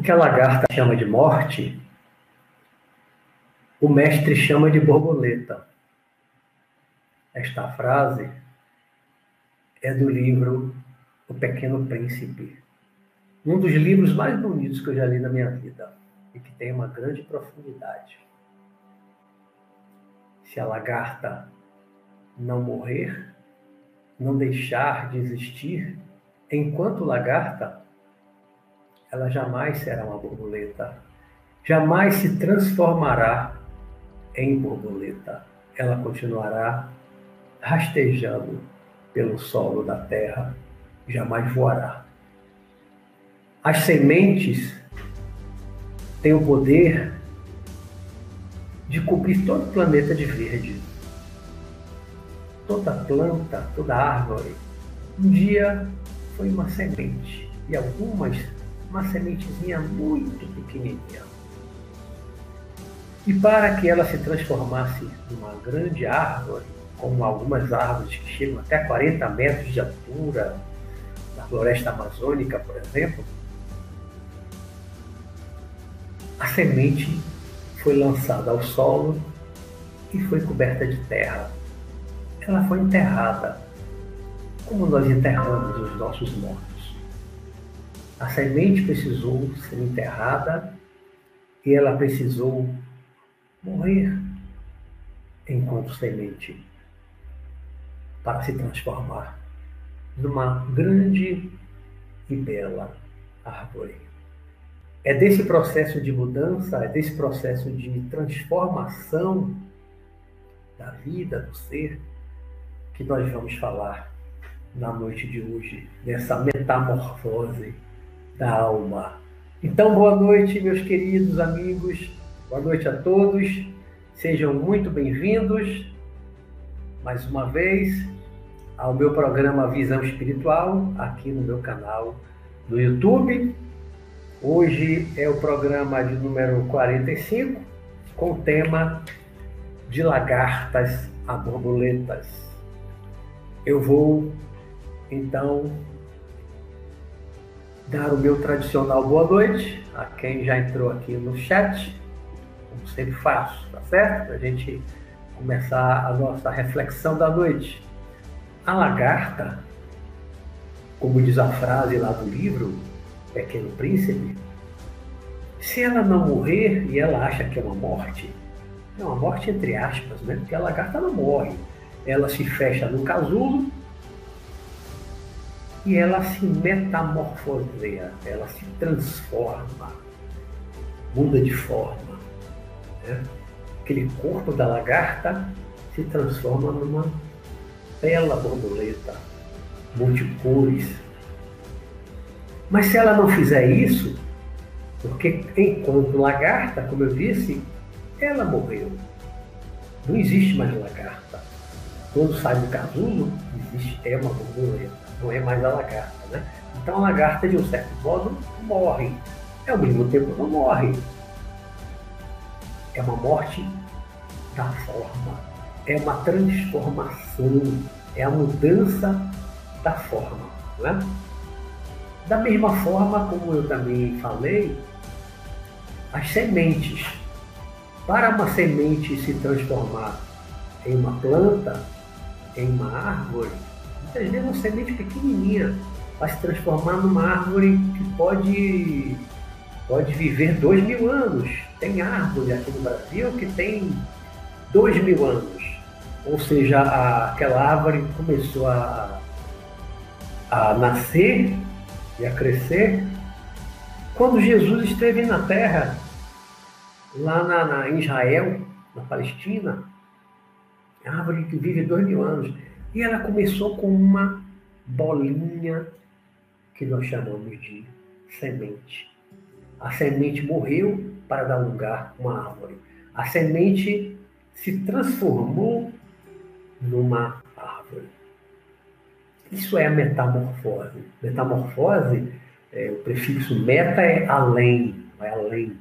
O que a lagarta chama de morte, o mestre chama de borboleta. Esta frase é do livro O Pequeno Príncipe, um dos livros mais bonitos que eu já li na minha vida e que tem uma grande profundidade. Se a lagarta não morrer, não deixar de existir, enquanto lagarta, ela jamais será uma borboleta, jamais se transformará em borboleta. Ela continuará rastejando pelo solo da terra, jamais voará. As sementes têm o poder de cobrir todo o planeta de verde. Toda planta, toda árvore, um dia foi uma semente e algumas uma sementezinha muito pequenininha. E para que ela se transformasse numa grande árvore, como algumas árvores que chegam até 40 metros de altura, na floresta amazônica, por exemplo, a semente foi lançada ao solo e foi coberta de terra. Ela foi enterrada, como nós enterramos os nossos mortos. A semente precisou ser enterrada e ela precisou morrer enquanto semente para se transformar numa grande e bela árvore. É desse processo de mudança, é desse processo de transformação da vida, do ser, que nós vamos falar na noite de hoje, dessa metamorfose da alma. Então, boa noite, meus queridos amigos, boa noite a todos, sejam muito bem-vindos mais uma vez ao meu programa Visão Espiritual, aqui no meu canal no YouTube. Hoje é o programa de número 45, com o tema de lagartas a borboletas. Eu vou então dar o meu tradicional boa noite a quem já entrou aqui no chat, como sempre faço, tá certo? Para a gente começar a nossa reflexão da noite. A lagarta, como diz a frase lá do livro Pequeno Príncipe, se ela não morrer e ela acha que é uma morte, é uma morte entre aspas, né? Porque a lagarta não morre. Ela se fecha no casulo e ela se metamorfoseia, ela se transforma, muda de forma. Né? Aquele corpo da lagarta se transforma numa bela borboleta, multicores. Mas se ela não fizer isso, porque enquanto lagarta, como eu disse, ela morreu. Não existe mais lagarta. Quando sai do casulo, existe, é uma borboleta não é mais a lagarta. Né? Então a lagarta, de um certo modo, morre. Ao mesmo tempo, não morre. É uma morte da forma. É uma transformação. É a mudança da forma. Né? Da mesma forma como eu também falei, as sementes. Para uma semente se transformar em uma planta, em uma árvore, Muitas vezes uma semente pequenininha vai se transformar numa árvore que pode, pode viver dois mil anos. Tem árvore aqui no Brasil que tem dois mil anos. Ou seja, a, aquela árvore começou a, a nascer e a crescer quando Jesus esteve na terra, lá na, na, Israel, na Palestina. Árvore que vive dois mil anos. E ela começou com uma bolinha que nós chamamos de semente. A semente morreu para dar lugar a uma árvore. A semente se transformou numa árvore. Isso é a metamorfose. Metamorfose, é, o prefixo meta é além, vai além.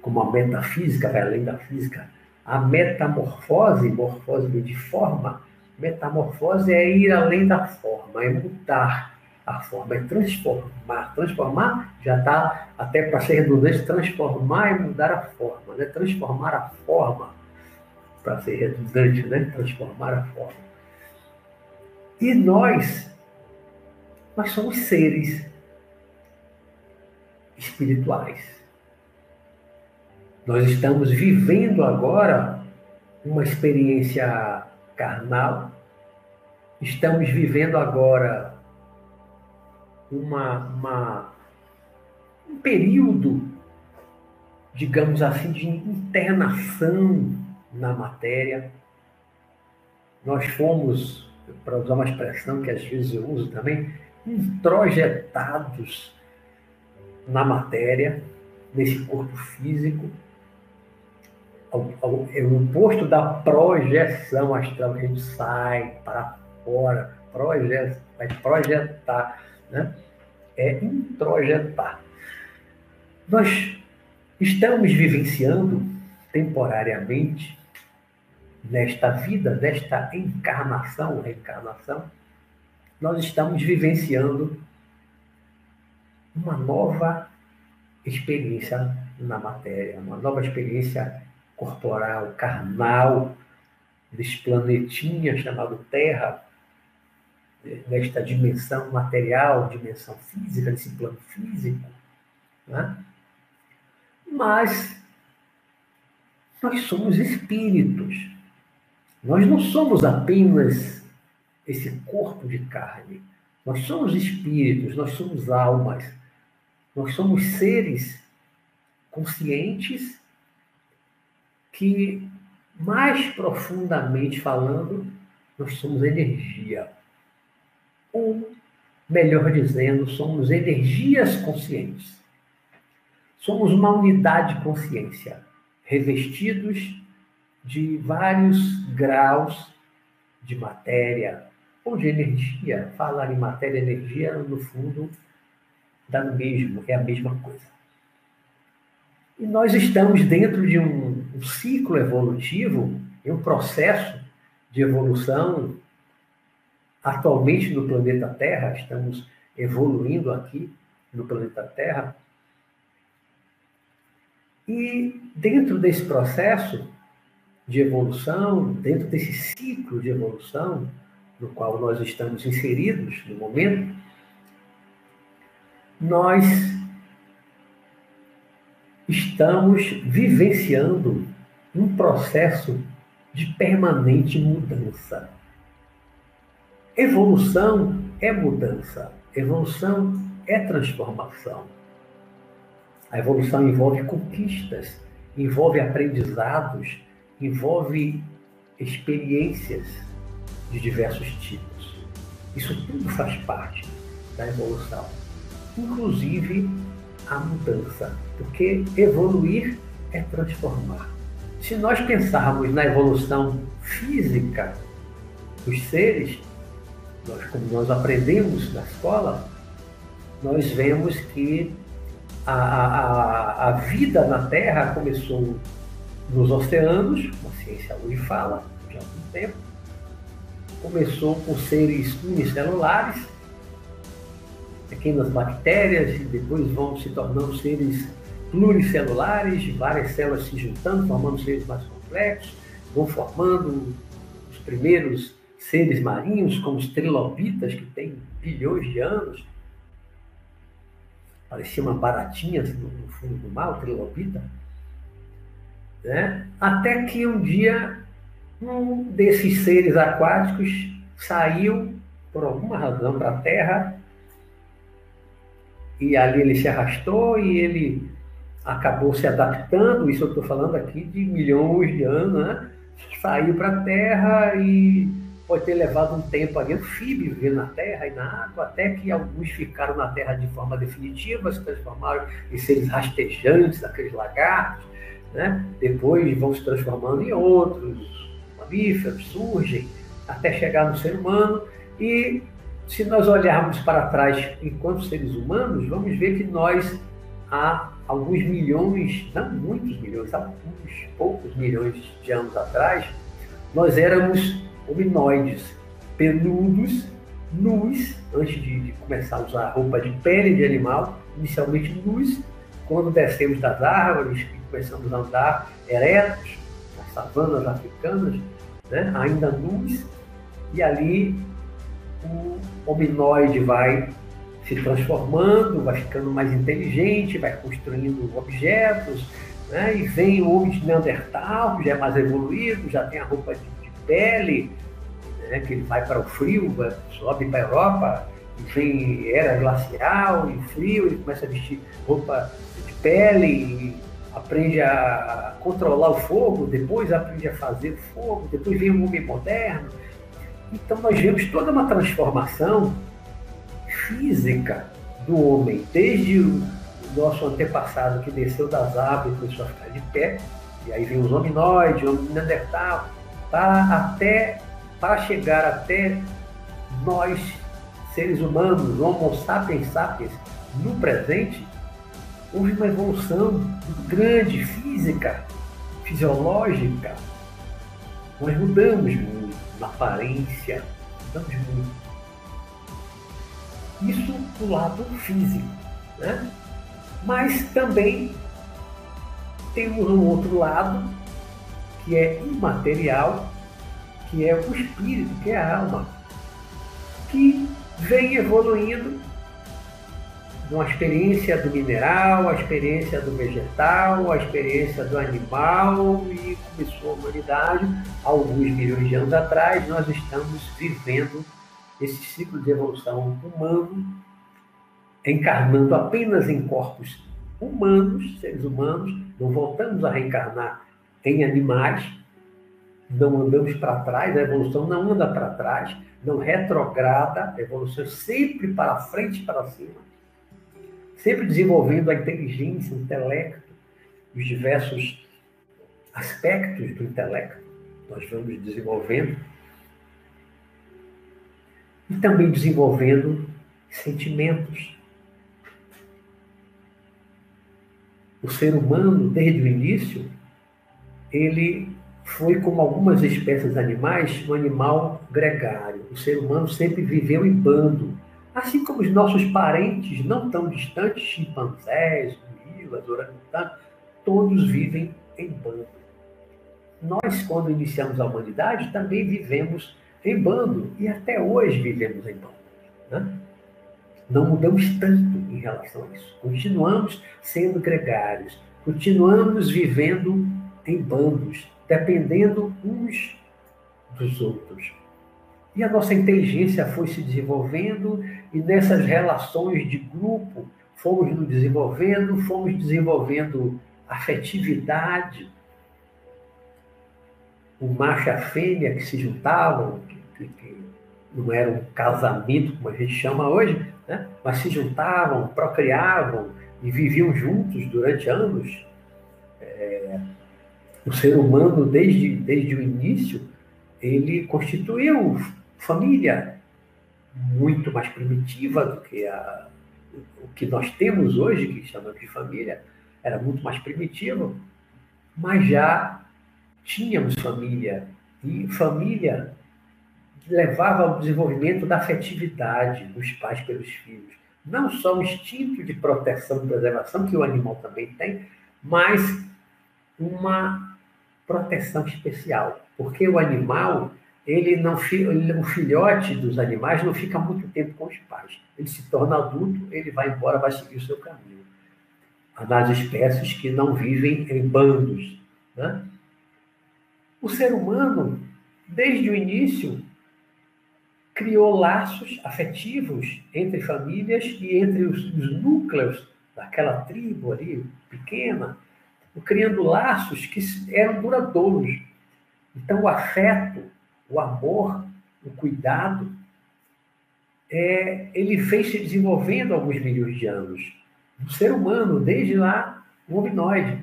Como a metafísica vai além da física. A metamorfose, morfose de forma, Metamorfose é ir além da forma, é mudar, a forma, é transformar. Transformar já está, até para ser redundante, transformar é mudar a forma, né? transformar a forma, para ser redundante, né? transformar a forma. E nós, nós somos seres espirituais. Nós estamos vivendo agora uma experiência carnal, estamos vivendo agora uma, uma, um período, digamos assim, de internação na matéria. Nós fomos, para usar uma expressão que às vezes eu uso também, introjetados na matéria, nesse corpo físico. É o oposto da projeção astral, a gente sai para fora, projet, vai projetar, né? é introjetar. Nós estamos vivenciando temporariamente nesta vida, nesta encarnação, reencarnação, nós estamos vivenciando uma nova experiência na matéria, uma nova experiência corporal, carnal, desse planetinha chamado Terra, nesta dimensão material, dimensão física, desse plano físico. Né? Mas nós somos espíritos. Nós não somos apenas esse corpo de carne. Nós somos espíritos, nós somos almas. Nós somos seres conscientes que, mais profundamente falando, nós somos energia. Ou, melhor dizendo, somos energias conscientes. Somos uma unidade de consciência, revestidos de vários graus de matéria ou de energia. Falar em matéria e energia, no fundo, dá no mesmo, é a mesma coisa. E nós estamos dentro de um, um ciclo evolutivo, em um processo de evolução. Atualmente no planeta Terra, estamos evoluindo aqui no planeta Terra. E dentro desse processo de evolução, dentro desse ciclo de evolução no qual nós estamos inseridos no momento, nós estamos vivenciando um processo de permanente mudança. Evolução é mudança, evolução é transformação. A evolução envolve conquistas, envolve aprendizados, envolve experiências de diversos tipos. Isso tudo faz parte da evolução inclusive a mudança, porque evoluir é transformar. Se nós pensarmos na evolução física dos seres, nós, como nós aprendemos na escola, nós vemos que a, a, a vida na Terra começou nos oceanos, a ciência hoje fala, de algum tempo, começou com seres unicelulares, pequenas bactérias e depois vão se tornando seres pluricelulares, várias células se juntando, formando seres mais complexos, vão formando os primeiros seres marinhos, como os trilobitas, que têm bilhões de anos. Parecia uma baratinha assim, no fundo do mar, o trilobita. Né? Até que um dia um desses seres aquáticos saiu, por alguma razão, para a Terra e ali ele se arrastou e ele acabou se adaptando, isso eu estou falando aqui de milhões de anos, né? saiu para a Terra e pode ter levado um tempo ali, anfíbio, viver na Terra e na água, até que alguns ficaram na Terra de forma definitiva, se transformaram em seres rastejantes, aqueles lagartos, né? depois vão se transformando em outros mamíferos, surgem, até chegar no ser humano, e se nós olharmos para trás enquanto seres humanos, vamos ver que nós, há alguns milhões, não muitos milhões, há alguns poucos milhões de anos atrás, nós éramos hominoides, peludos, nus, antes de, de, começar a usar roupa de pele de animal, inicialmente nus, quando descemos das árvores e começamos a andar eretos, nas savanas africanas, né, ainda nus, e ali o hominoide vai se transformando, vai ficando mais inteligente, vai construindo objetos, né? e vem o homem de Neandertal, já é mais evoluído, já tem a roupa de, de pele, né? que ele vai para o frio, sobe para a Europa, e vem era glacial e frio, ele começa a vestir roupa de pele, aprende a controlar o fogo, depois aprende a fazer fogo, depois vem o homem moderno. Então nós vemos toda uma transformação física do homem, desde o nosso antepassado que desceu das árvores e começou a ficar de pé, e aí vem os hominoides, o homem neandertal, para até para chegar até nós, seres humanos, Homo sapiens sapiens, no presente, houve uma evolução grande, física, fisiológica. Nós mudamos muito aparência, mudamos muito. Isso do lado físico. Né? Mas também temos um outro lado, que é imaterial, que é o espírito, que é a alma, que vem evoluindo uma experiência do mineral, a experiência do vegetal, a experiência do animal e começou a humanidade. Alguns milhões de anos atrás, nós estamos vivendo esse ciclo de evolução humano, encarnando apenas em corpos humanos, seres humanos, não voltamos a reencarnar em animais, não andamos para trás, a evolução não anda para trás, não retrograda, a evolução é sempre para frente, para cima, sempre desenvolvendo a inteligência, o intelecto, os diversos aspectos do intelecto, nós vamos desenvolvendo e também desenvolvendo sentimentos. O ser humano, desde o início, ele foi, como algumas espécies animais, um animal gregário. O ser humano sempre viveu em bando, assim como os nossos parentes não tão distantes, chimpanzés, gorilas, orangotangos, todos vivem em bando. Nós, quando iniciamos a humanidade, também vivemos em bando e até hoje vivemos em bando. Né? Não mudamos tanto em relação a isso. Continuamos sendo gregários, continuamos vivendo em bandos, dependendo uns dos outros. E a nossa inteligência foi se desenvolvendo e nessas relações de grupo fomos nos desenvolvendo, fomos desenvolvendo afetividade, o macho e a fêmea que se juntavam, que, que não era um casamento, como a gente chama hoje, né? mas se juntavam, procriavam e viviam juntos durante anos. É, o ser humano, desde, desde o início, ele constituiu família muito mais primitiva do que a, o que nós temos hoje, que chamamos de família, era muito mais primitivo, mas já tínhamos família. E família levava ao desenvolvimento da afetividade dos pais pelos filhos. Não só o instinto de proteção e preservação, que o animal também tem, mas uma proteção especial. Porque o animal, ele não o filhote dos animais não fica muito tempo com os pais. Ele se torna adulto, ele vai embora, vai seguir o seu caminho. Nas espécies que não vivem em bandos. Né? O ser humano, desde o início, criou laços afetivos entre famílias e entre os, os núcleos daquela tribo ali, pequena, criando laços que eram duradouros. Então, o afeto, o amor, o cuidado, é, ele fez se desenvolvendo alguns milhões de anos. O ser humano, desde lá, o hominoide.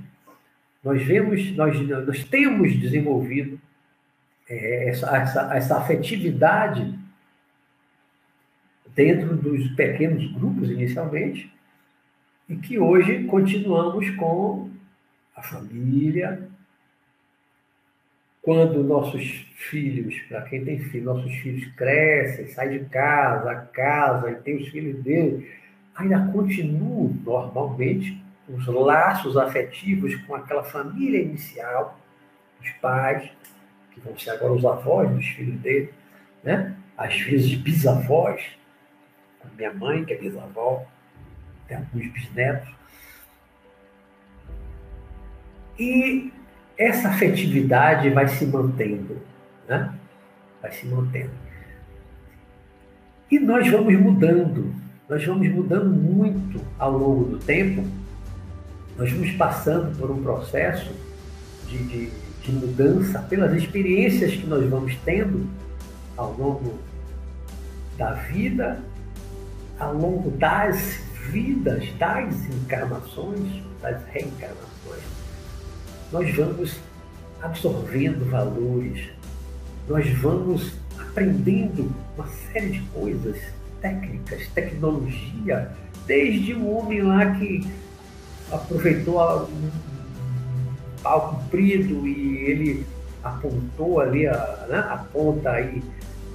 Nós vemos, nós, nós temos desenvolvido é, essa, essa, essa afetividade dentro dos pequenos grupos inicialmente, e que hoje continuamos com a família, quando nossos filhos, para quem tem filhos, nossos filhos crescem, saem de casa, casa e tem os filhos dele, ainda continuam normalmente os laços afetivos com aquela família inicial, os pais, que vão ser agora os avós dos filhos dele, né? às vezes bisavós, a minha mãe, que é bisavó, tem alguns bisnetos. E essa afetividade vai se mantendo, né? vai se mantendo. E nós vamos mudando, nós vamos mudando muito ao longo do tempo, nós vamos passando por um processo de, de, de mudança pelas experiências que nós vamos tendo ao longo da vida, ao longo das vidas, das encarnações, das reencarnações nós vamos absorvendo valores, nós vamos aprendendo uma série de coisas, técnicas, tecnologia, desde o homem lá que aproveitou um pau comprido e ele apontou ali a, né, a ponta e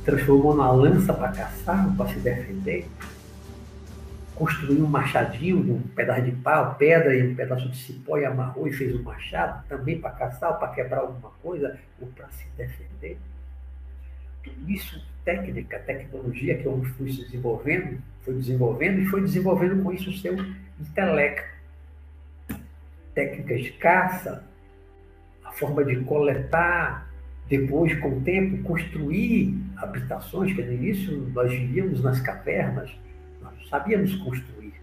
transformou na lança para caçar, para se defender construiu um machadinho um pedaço de pau, pedra e um pedaço de cipó e amarrou e fez um machado também para caçar, para quebrar alguma coisa ou para se defender. Tudo isso, técnica, tecnologia que eu fui desenvolvendo, foi desenvolvendo e foi desenvolvendo com isso o seu intelecto. Técnicas de caça, a forma de coletar, depois, com o tempo, construir habitações, que no início nós vivíamos nas cavernas, sabíamos construir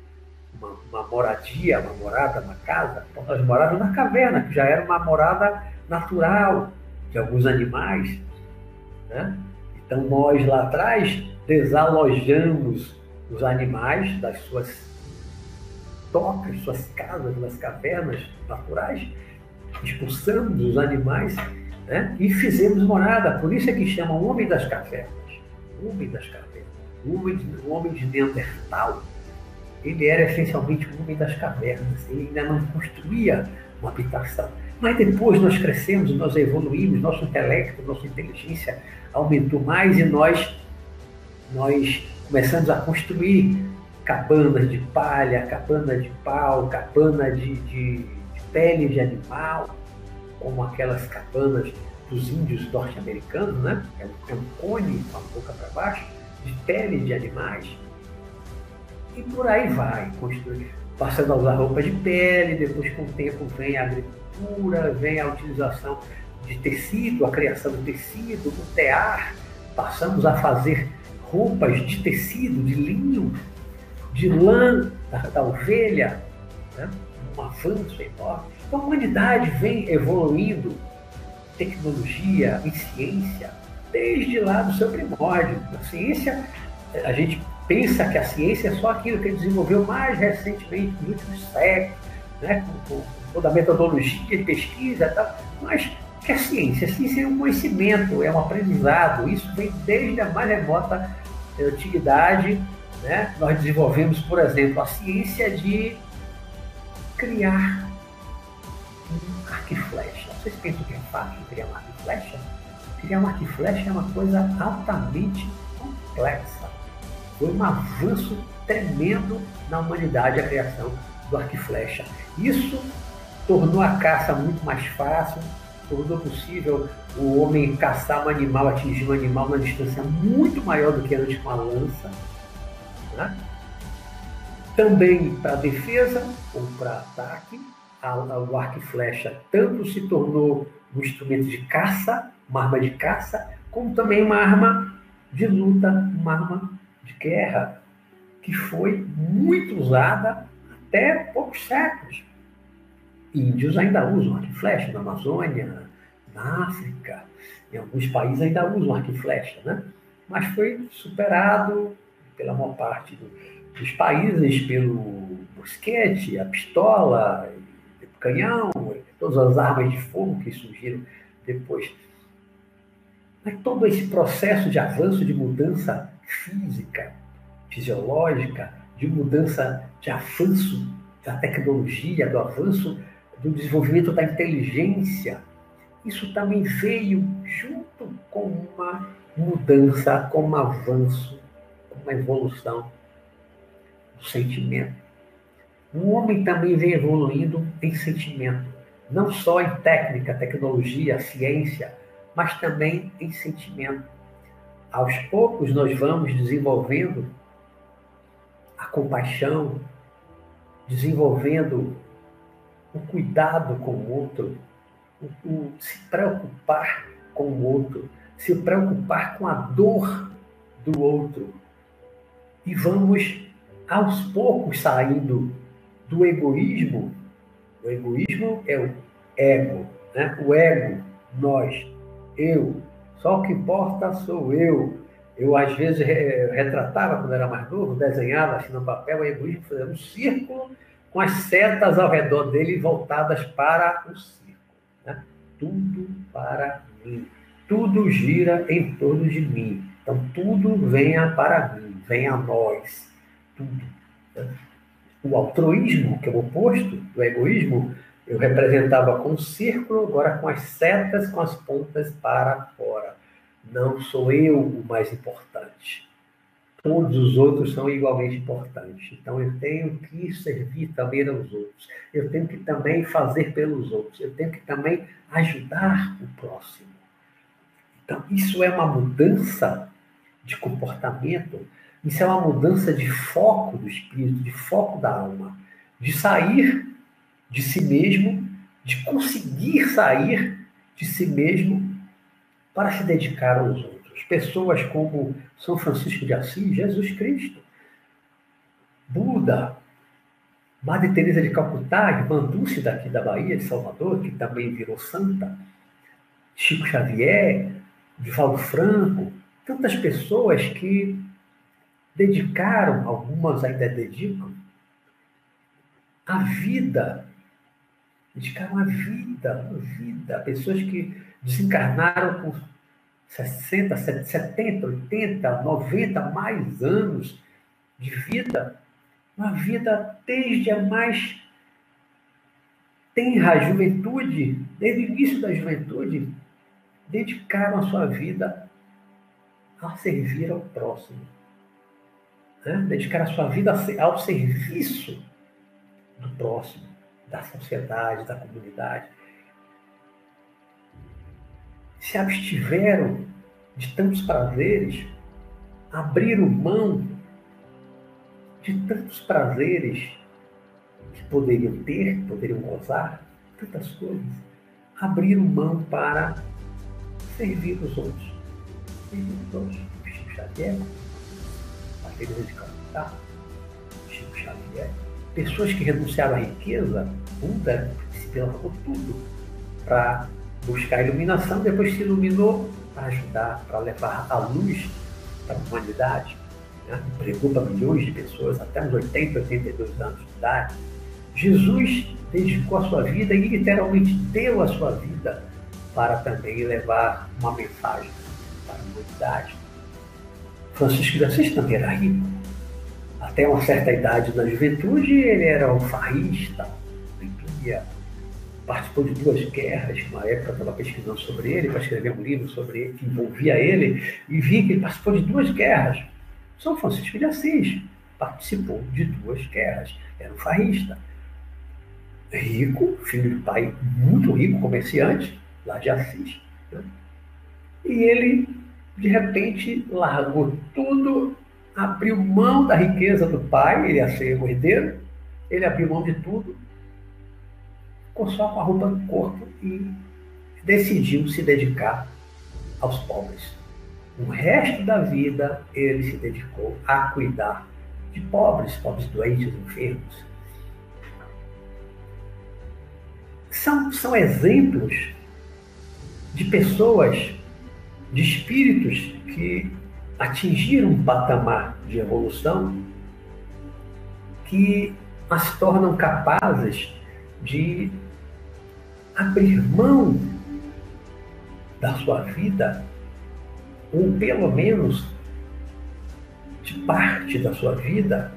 uma, uma, moradia, uma morada, uma casa. Então, nós morávamos na caverna, que já era uma morada natural de alguns animais. Né? Então, nós lá atrás desalojamos os animais das suas tocas, suas casas, nas cavernas naturais, expulsamos os animais né? e fizemos morada. Por isso é que chamam Homem das Cavernas. Homem das Cavernas o homem, o homem de Neandertal, ele era essencialmente um homem das cavernas, ele ainda não construía uma habitação. Mas depois nós crescemos, nós evoluímos, nosso intelecto, nossa inteligência aumentou mais e nós, nós começamos a construir cabanas de palha, cabana de pau, cabana de, de, de pele de animal, como aquelas cabanas dos índios norte-americanos, né? É um cone com a boca para baixo de pele de animais. E por aí vai, passando a usar roupa de pele, depois com o tempo vem a agricultura, vem a utilização de tecido, a criação de tecido, do tear, passamos a fazer roupas de tecido, de linho, de lã da, da ovelha, né? um avanço enorme. Então a humanidade vem evoluindo tecnologia e ciência desde lá do seu primórdio. A ciência, a gente pensa que a ciência é só aquilo que desenvolveu mais recentemente, nos últimos séculos, né, com, com toda a metodologia de pesquisa e tal, mas que a ciência? A ciência é um conhecimento, é um aprendizado, isso vem desde a mais remota antiguidade. Né? Nós desenvolvemos, por exemplo, a ciência de criar um arco e flecha. Vocês pensam que é fácil criar um arco e flecha? Criar um arco e flecha é uma coisa altamente complexa. Foi um avanço tremendo na humanidade a criação do arco e flecha. Isso tornou a caça muito mais fácil, tornou possível o homem caçar um animal, atingir um animal numa distância muito maior do que antes com a lança. Né? Também para defesa ou para ataque, o arco e flecha tanto se tornou um instrumento de caça, uma arma de caça, como também uma arma de luta, uma arma de guerra, que foi muito usada até poucos séculos. Índios ainda usam arco e flecha na Amazônia, na África, em alguns países ainda usam arco e flecha, né? Mas foi superado pela maior parte do, dos países pelo mosquete, a pistola, o canhão, todas as armas de fogo que surgiram depois. Mas todo esse processo de avanço, de mudança física, fisiológica, de mudança, de avanço da tecnologia, do avanço do desenvolvimento da inteligência, isso também veio junto com uma mudança, com um avanço, com uma evolução do sentimento. O homem também vem evoluindo em sentimento, não só em técnica, tecnologia, ciência, mas também em sentimento. Aos poucos nós vamos desenvolvendo a compaixão, desenvolvendo o cuidado com o outro, o, o se preocupar com o outro, se preocupar com a dor do outro. E vamos aos poucos saindo do egoísmo. O egoísmo é o ego, né? o ego, nós, eu. Só o que importa sou eu. Eu, às vezes, retratava, quando era mais novo, desenhava assim no papel o egoísmo, fazendo um círculo com as setas ao redor dele voltadas para o círculo. Né? Tudo para mim. Tudo gira em torno de mim. Então, tudo venha para mim, venha a nós. Tudo. Né? O altruísmo, que é o oposto do egoísmo, eu representava com um círculo, agora com as setas, com as pontas para fora. Não sou eu o mais importante todos os outros são igualmente importantes. Então eu tenho que servir também aos outros. Eu tenho que também fazer pelos outros. Eu tenho que também ajudar o próximo. Então isso é uma mudança de comportamento. Isso é uma mudança de foco do espírito, de foco da alma, de sair de si mesmo, de conseguir sair de si mesmo para se dedicar aos outros. Pessoas como São Francisco de Assis, Jesus Cristo, Buda, Madre Teresa de Calcutá, irmã Dulce daqui da Bahia, de Salvador, que também virou santa, Chico Xavier, Divaldo Franco, tantas pessoas que dedicaram, algumas ainda dedicam, a vida, dedicaram a vida, a vida, pessoas que desencarnaram com 60, 70, 80, 90, mais anos de vida, uma vida desde a mais tenra juventude, desde o início da juventude, dedicaram a sua vida a servir ao próximo. Né? Dedicar a sua vida ao serviço do próximo, da sociedade, da comunidade se abstiveram de tantos prazeres, abriram mão de tantos prazeres que poderiam ter, poderiam gozar, tantas coisas, abriram mão para servir os outros. Servir os outros. Chico Xavier, de Calcutá, Chico Xavier, pessoas que renunciaram à riqueza, Buda se derramou tudo para buscar a iluminação, depois se iluminou para ajudar, para levar a luz para a humanidade. Né? Para milhões de pessoas, até uns 80, 82 anos de idade. Jesus dedicou a sua vida e literalmente deu a sua vida para também levar uma mensagem para a humanidade. Francisco de Assis também era rico. Até uma certa idade da juventude, ele era um farrista, bebia, participou de duas guerras, uma época estava pesquisando sobre ele, para escrever um livro sobre ele, que envolvia ele, e vi que ele participou de duas guerras. São Francisco de Assis participou de duas guerras, era um farrista. Rico, filho de pai muito rico, comerciante, lá de Assis. Né? E ele, de repente, largou tudo, abriu mão da riqueza do pai, ele ia ser herdeiro, ele abriu mão de tudo ficou só com a roupa no corpo e decidiu se dedicar aos pobres. O resto da vida ele se dedicou a cuidar de pobres, pobres doentes, enfermos. São, são exemplos de pessoas, de espíritos que atingiram um patamar de evolução que as tornam capazes de abrir mão da sua vida, ou pelo menos de parte da sua vida,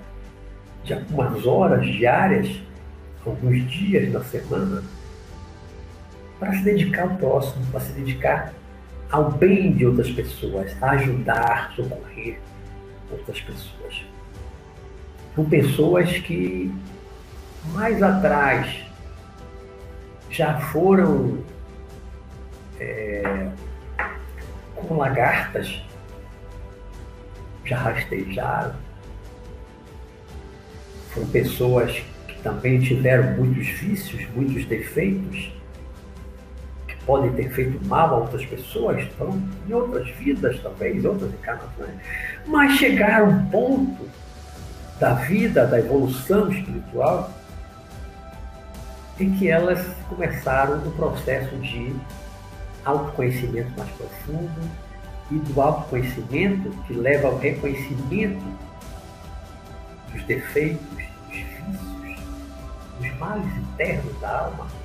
de algumas horas diárias, alguns dias da semana, para se dedicar ao próximo, para se dedicar ao bem de outras pessoas, a ajudar, socorrer outras pessoas. São pessoas que mais atrás já foram é, como lagartas, já rastejaram. Foram pessoas que também tiveram muitos vícios, muitos defeitos, podem ter feito mal a outras pessoas, então, em outras vidas, talvez, outras encarnações. Mas chegaram a um ponto da vida, da evolução espiritual, em que elas começaram o processo de autoconhecimento mais profundo e do autoconhecimento que leva ao reconhecimento dos defeitos, dos vícios, dos males internos da alma.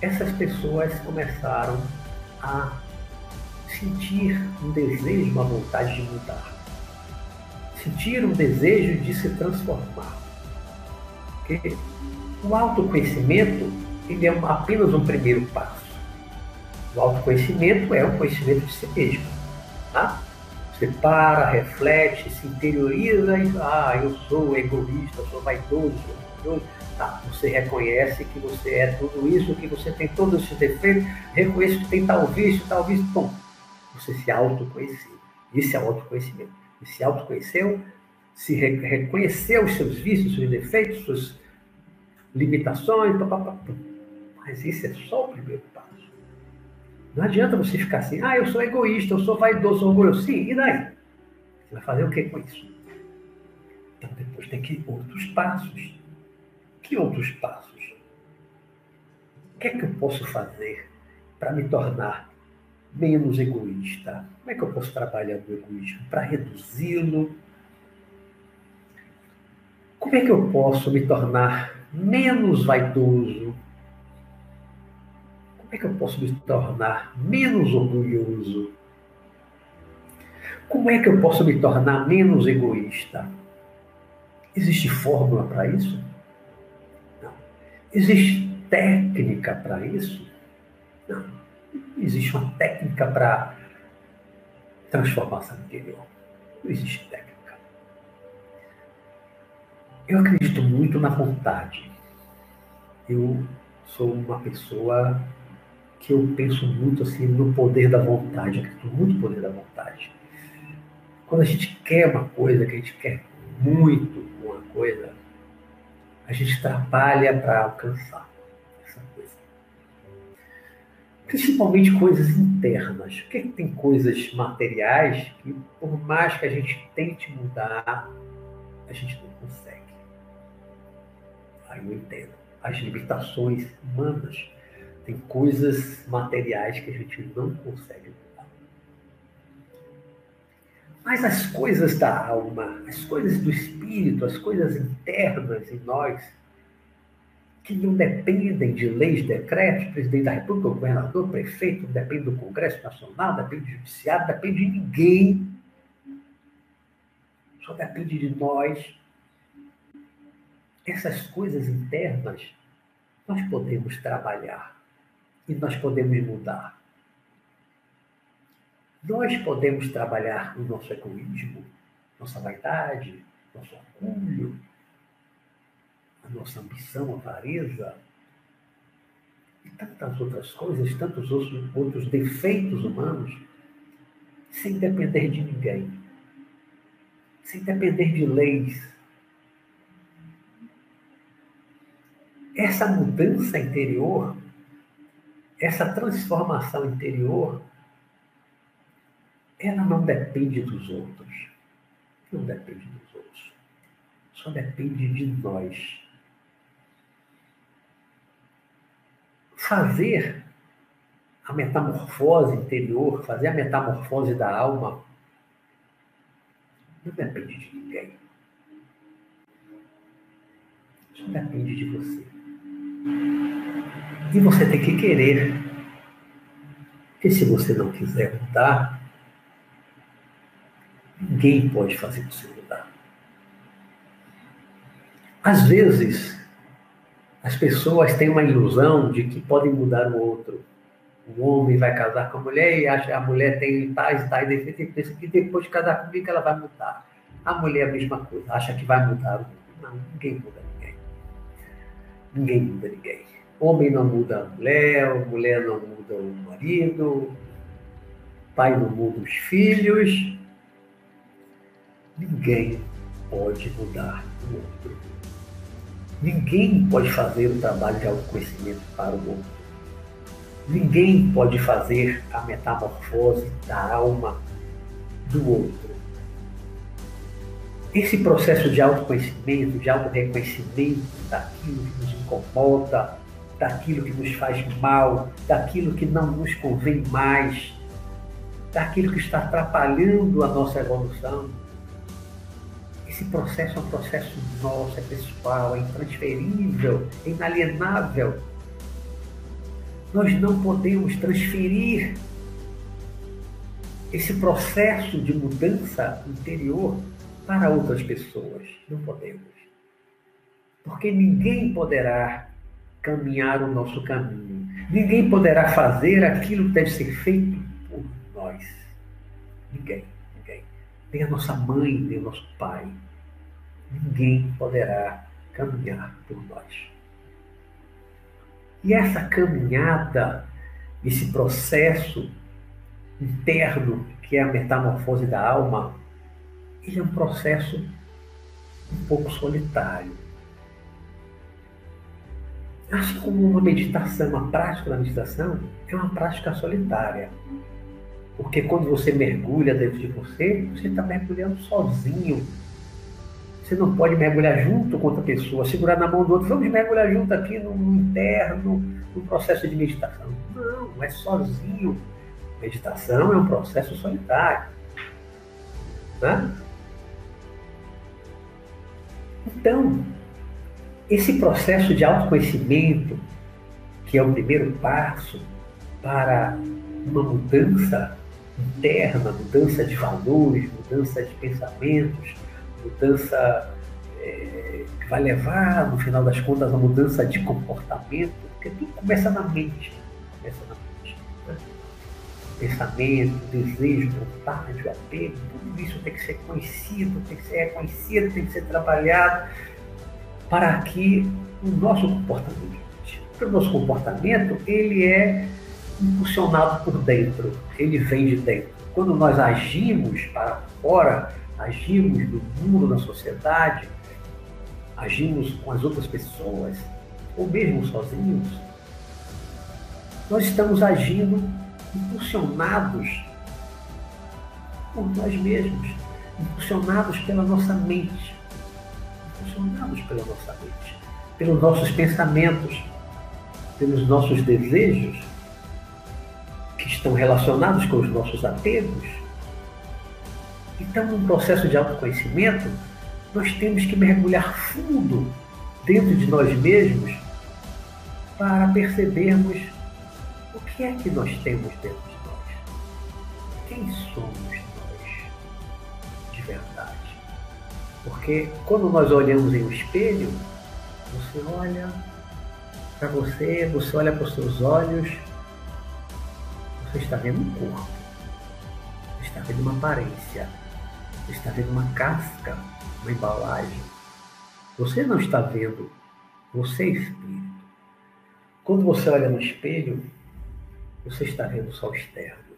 Essas pessoas começaram a sentir um desejo, uma vontade de mudar. Sentir um desejo de se transformar. Porque o autoconhecimento ele é apenas um primeiro passo. O autoconhecimento é o conhecimento de si mesmo. Tá? Você para, reflete, se interioriza e ah, eu sou egoísta, sou vaidoso, sou orgulhoso. Tá, você reconhece que você é tudo isso, que você tem todos esses defeitos, reconhece que tem tal vício, tal vício. Bom, você se autoconheceu. Isso é autoconhecimento. E se autoconheceu, se re reconheceu os seus vícios, seus defeitos, suas limitações, mas isso é só o primeiro passo. Não adianta você ficar assim, ah, eu sou egoísta, eu sou vaidoso, sou orgulhoso. Sim, e daí? Você vai fazer o que com isso? Então depois tem que ir outros passos. Que outros passos? O que é que eu posso fazer para me tornar menos egoísta? Como é que eu posso trabalhar o egoísmo? Para reduzi-lo? Como é que eu posso me tornar menos vaidoso? Como é que eu posso me tornar menos orgulhoso? Como é que eu posso me tornar menos egoísta? Existe fórmula para isso? Existe técnica para isso? Não. Existe uma técnica para transformação interior. Não existe técnica. Eu acredito muito na vontade. Eu sou uma pessoa que eu penso muito assim no poder da vontade, acredito muito no poder da vontade. Quando a gente quer uma coisa, que a gente quer muito uma coisa, a gente trabalha para alcançar essa coisa. Principalmente coisas internas. Porque tem coisas materiais que, por mais que a gente tente mudar, a gente não consegue. Aí eu entendo. As limitações humanas. Tem coisas materiais que a gente não consegue. Mas as coisas da alma, as coisas do espírito, as coisas internas em nós, que não dependem de leis, decretos, presidente da República, governador, prefeito, não depende do Congresso Nacional, depende do Judiciário, depende de ninguém. Só depende de nós essas coisas internas nós podemos trabalhar e nós podemos mudar. Nós podemos trabalhar o nosso egoísmo, nossa vaidade, nosso orgulho, a nossa ambição, avareza e tantas outras coisas, tantos outros, outros defeitos humanos, sem depender de ninguém, sem depender de leis, essa mudança interior, essa transformação interior, ela não depende dos outros. Não depende dos outros. Só depende de nós. Fazer a metamorfose interior, fazer a metamorfose da alma, não depende de ninguém. Só depende de você. E você tem que querer. Porque se você não quiser mudar, ninguém pode fazer você mudar. Às vezes, As pessoas têm uma ilusão de que podem mudar o outro. O homem vai casar com a mulher e acha que a mulher tem tais tais defeitos e pensa que depois de casar comigo ela vai mudar. A mulher é a mesma coisa, acha que vai mudar o. Não, ninguém muda ninguém. Ninguém muda ninguém. Homem não muda a mulher, mulher não muda o marido, pai não muda os filhos. Ninguém pode mudar o outro. Ninguém pode fazer o trabalho de autoconhecimento para o outro. Ninguém pode fazer a metamorfose da alma do outro. Esse processo de autoconhecimento, de auto-reconhecimento daquilo que nos incomoda, daquilo que nos faz mal, daquilo que não nos convém mais, daquilo que está atrapalhando a nossa evolução, esse processo é um processo nosso, é pessoal, é intransferível, é inalienável. Nós não podemos transferir esse processo de mudança interior para outras pessoas. Não podemos. Porque ninguém poderá caminhar o nosso caminho. Ninguém poderá fazer aquilo que deve ser feito por nós. Ninguém, ninguém. Nem a nossa mãe, nem o nosso pai ninguém poderá caminhar por nós. E essa caminhada, esse processo interno, que é a metamorfose da alma, ele é um processo um pouco solitário. Assim como uma meditação, uma prática da meditação, é uma prática solitária. Porque quando você mergulha dentro de você, você está mergulhando sozinho você não pode mergulhar junto com outra pessoa, segurar na mão do outro. Vamos mergulhar junto aqui no, no interno, no processo de meditação. Não, é sozinho. Meditação é um processo solitário. Né? Então, esse processo de autoconhecimento, que é o primeiro passo para uma mudança interna, mudança de valores, mudança de pensamentos, mudança é, que vai levar, no final das contas, a mudança de comportamento, porque tudo começa na mente. Começa na mente. Né? Pensamento, desejo, vontade, apego, tudo isso tem que ser conhecido, tem que ser reconhecido, tem que ser trabalhado para que o nosso comportamento, o nosso comportamento, ele é impulsionado por dentro, ele vem de dentro. Quando nós agimos para fora, agimos no mundo, na sociedade, agimos com as outras pessoas, ou mesmo sozinhos, nós estamos agindo impulsionados por nós mesmos, impulsionados pela nossa mente, impulsionados pela nossa mente, pelos nossos pensamentos, pelos nossos desejos, que estão relacionados com os nossos apegos, então, no processo de autoconhecimento, nós temos que mergulhar fundo dentro de nós mesmos para percebermos o que é que nós temos dentro de nós. Quem somos nós de verdade? Porque quando nós olhamos em um espelho, você olha para você, você olha para os seus olhos, você está vendo um corpo, você está vendo uma aparência está vendo uma casca, uma embalagem. Você não está vendo, você é espírito. Quando você olha no espelho, você está vendo só o externo.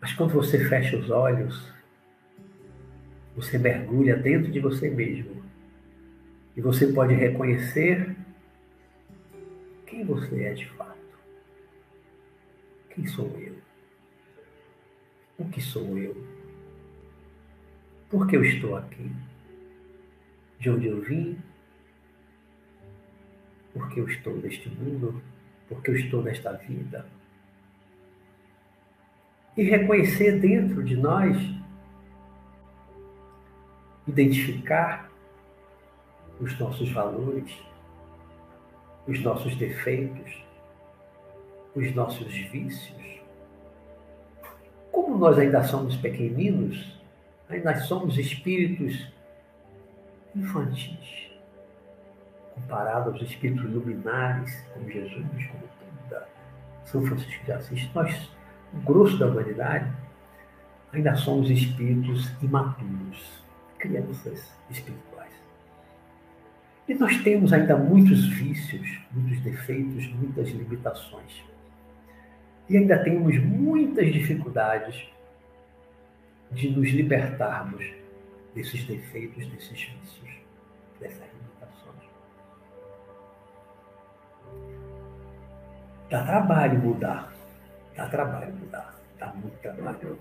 Mas quando você fecha os olhos, você mergulha dentro de você mesmo. E você pode reconhecer quem você é de fato. Quem sou eu? O que sou eu? Por que eu estou aqui? De onde eu vim? Por que eu estou neste mundo? Por que eu estou nesta vida? E reconhecer dentro de nós, identificar os nossos valores, os nossos defeitos, os nossos vícios. Como nós ainda somos pequeninos, nós somos espíritos infantis, comparado aos espíritos luminares, como Jesus, como São Francisco de Assis, nós, o grosso da humanidade, ainda somos espíritos imaturos, crianças espirituais. E nós temos ainda muitos vícios, muitos defeitos, muitas limitações. E ainda temos muitas dificuldades de nos libertarmos desses defeitos, desses vícios, dessas limitações. Dá trabalho mudar. Dá trabalho mudar. Dá muito trabalho.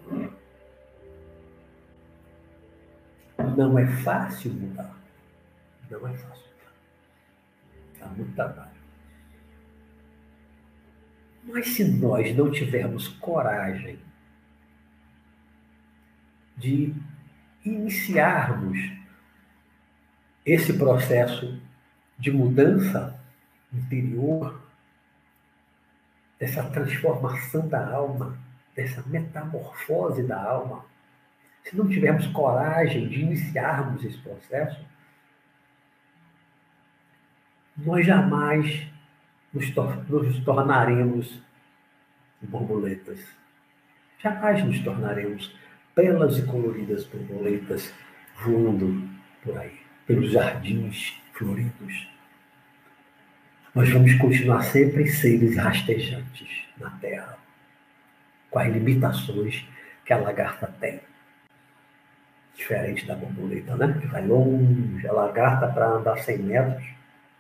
Não é fácil mudar. Não é fácil mudar. Dá muito trabalho. Mas se nós não tivermos coragem de iniciarmos esse processo de mudança interior, dessa transformação da alma, dessa metamorfose da alma, se não tivermos coragem de iniciarmos esse processo, nós jamais nos, tor nos tornaremos borboletas. Jamais nos tornaremos belas e coloridas borboletas voando por aí, pelos jardins floridos. Nós vamos continuar sempre seres rastejantes na Terra, com as limitações que a lagarta tem. Diferente da borboleta, né? Que vai longe, a lagarta para andar 100 metros,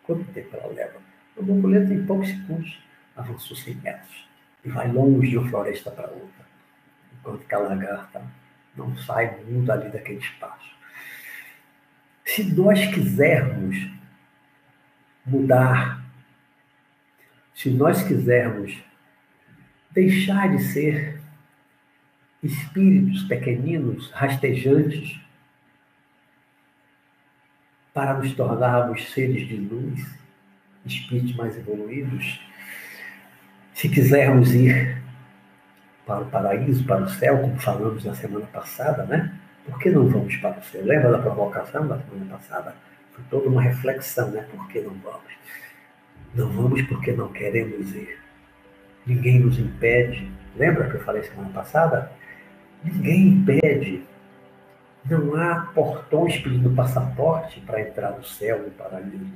quanto tempo ela leva? A borboleta, em poucos segundos, avançou 100 metros e vai longe de uma floresta para outra, enquanto que a lagarta não sai muito ali daquele espaço. Se nós quisermos mudar, se nós quisermos deixar de ser espíritos pequeninos, rastejantes, para nos tornarmos seres de luz, espíritos mais evoluídos, se quisermos ir para o paraíso, para o céu, como falamos na semana passada, né? Por que não vamos para o céu? Lembra da provocação da semana passada? Foi toda uma reflexão, né? Por que não vamos? Não vamos porque não queremos ir. Ninguém nos impede. Lembra que eu falei semana passada? Ninguém impede. Não há portões pedindo passaporte para entrar no céu, no paraíso.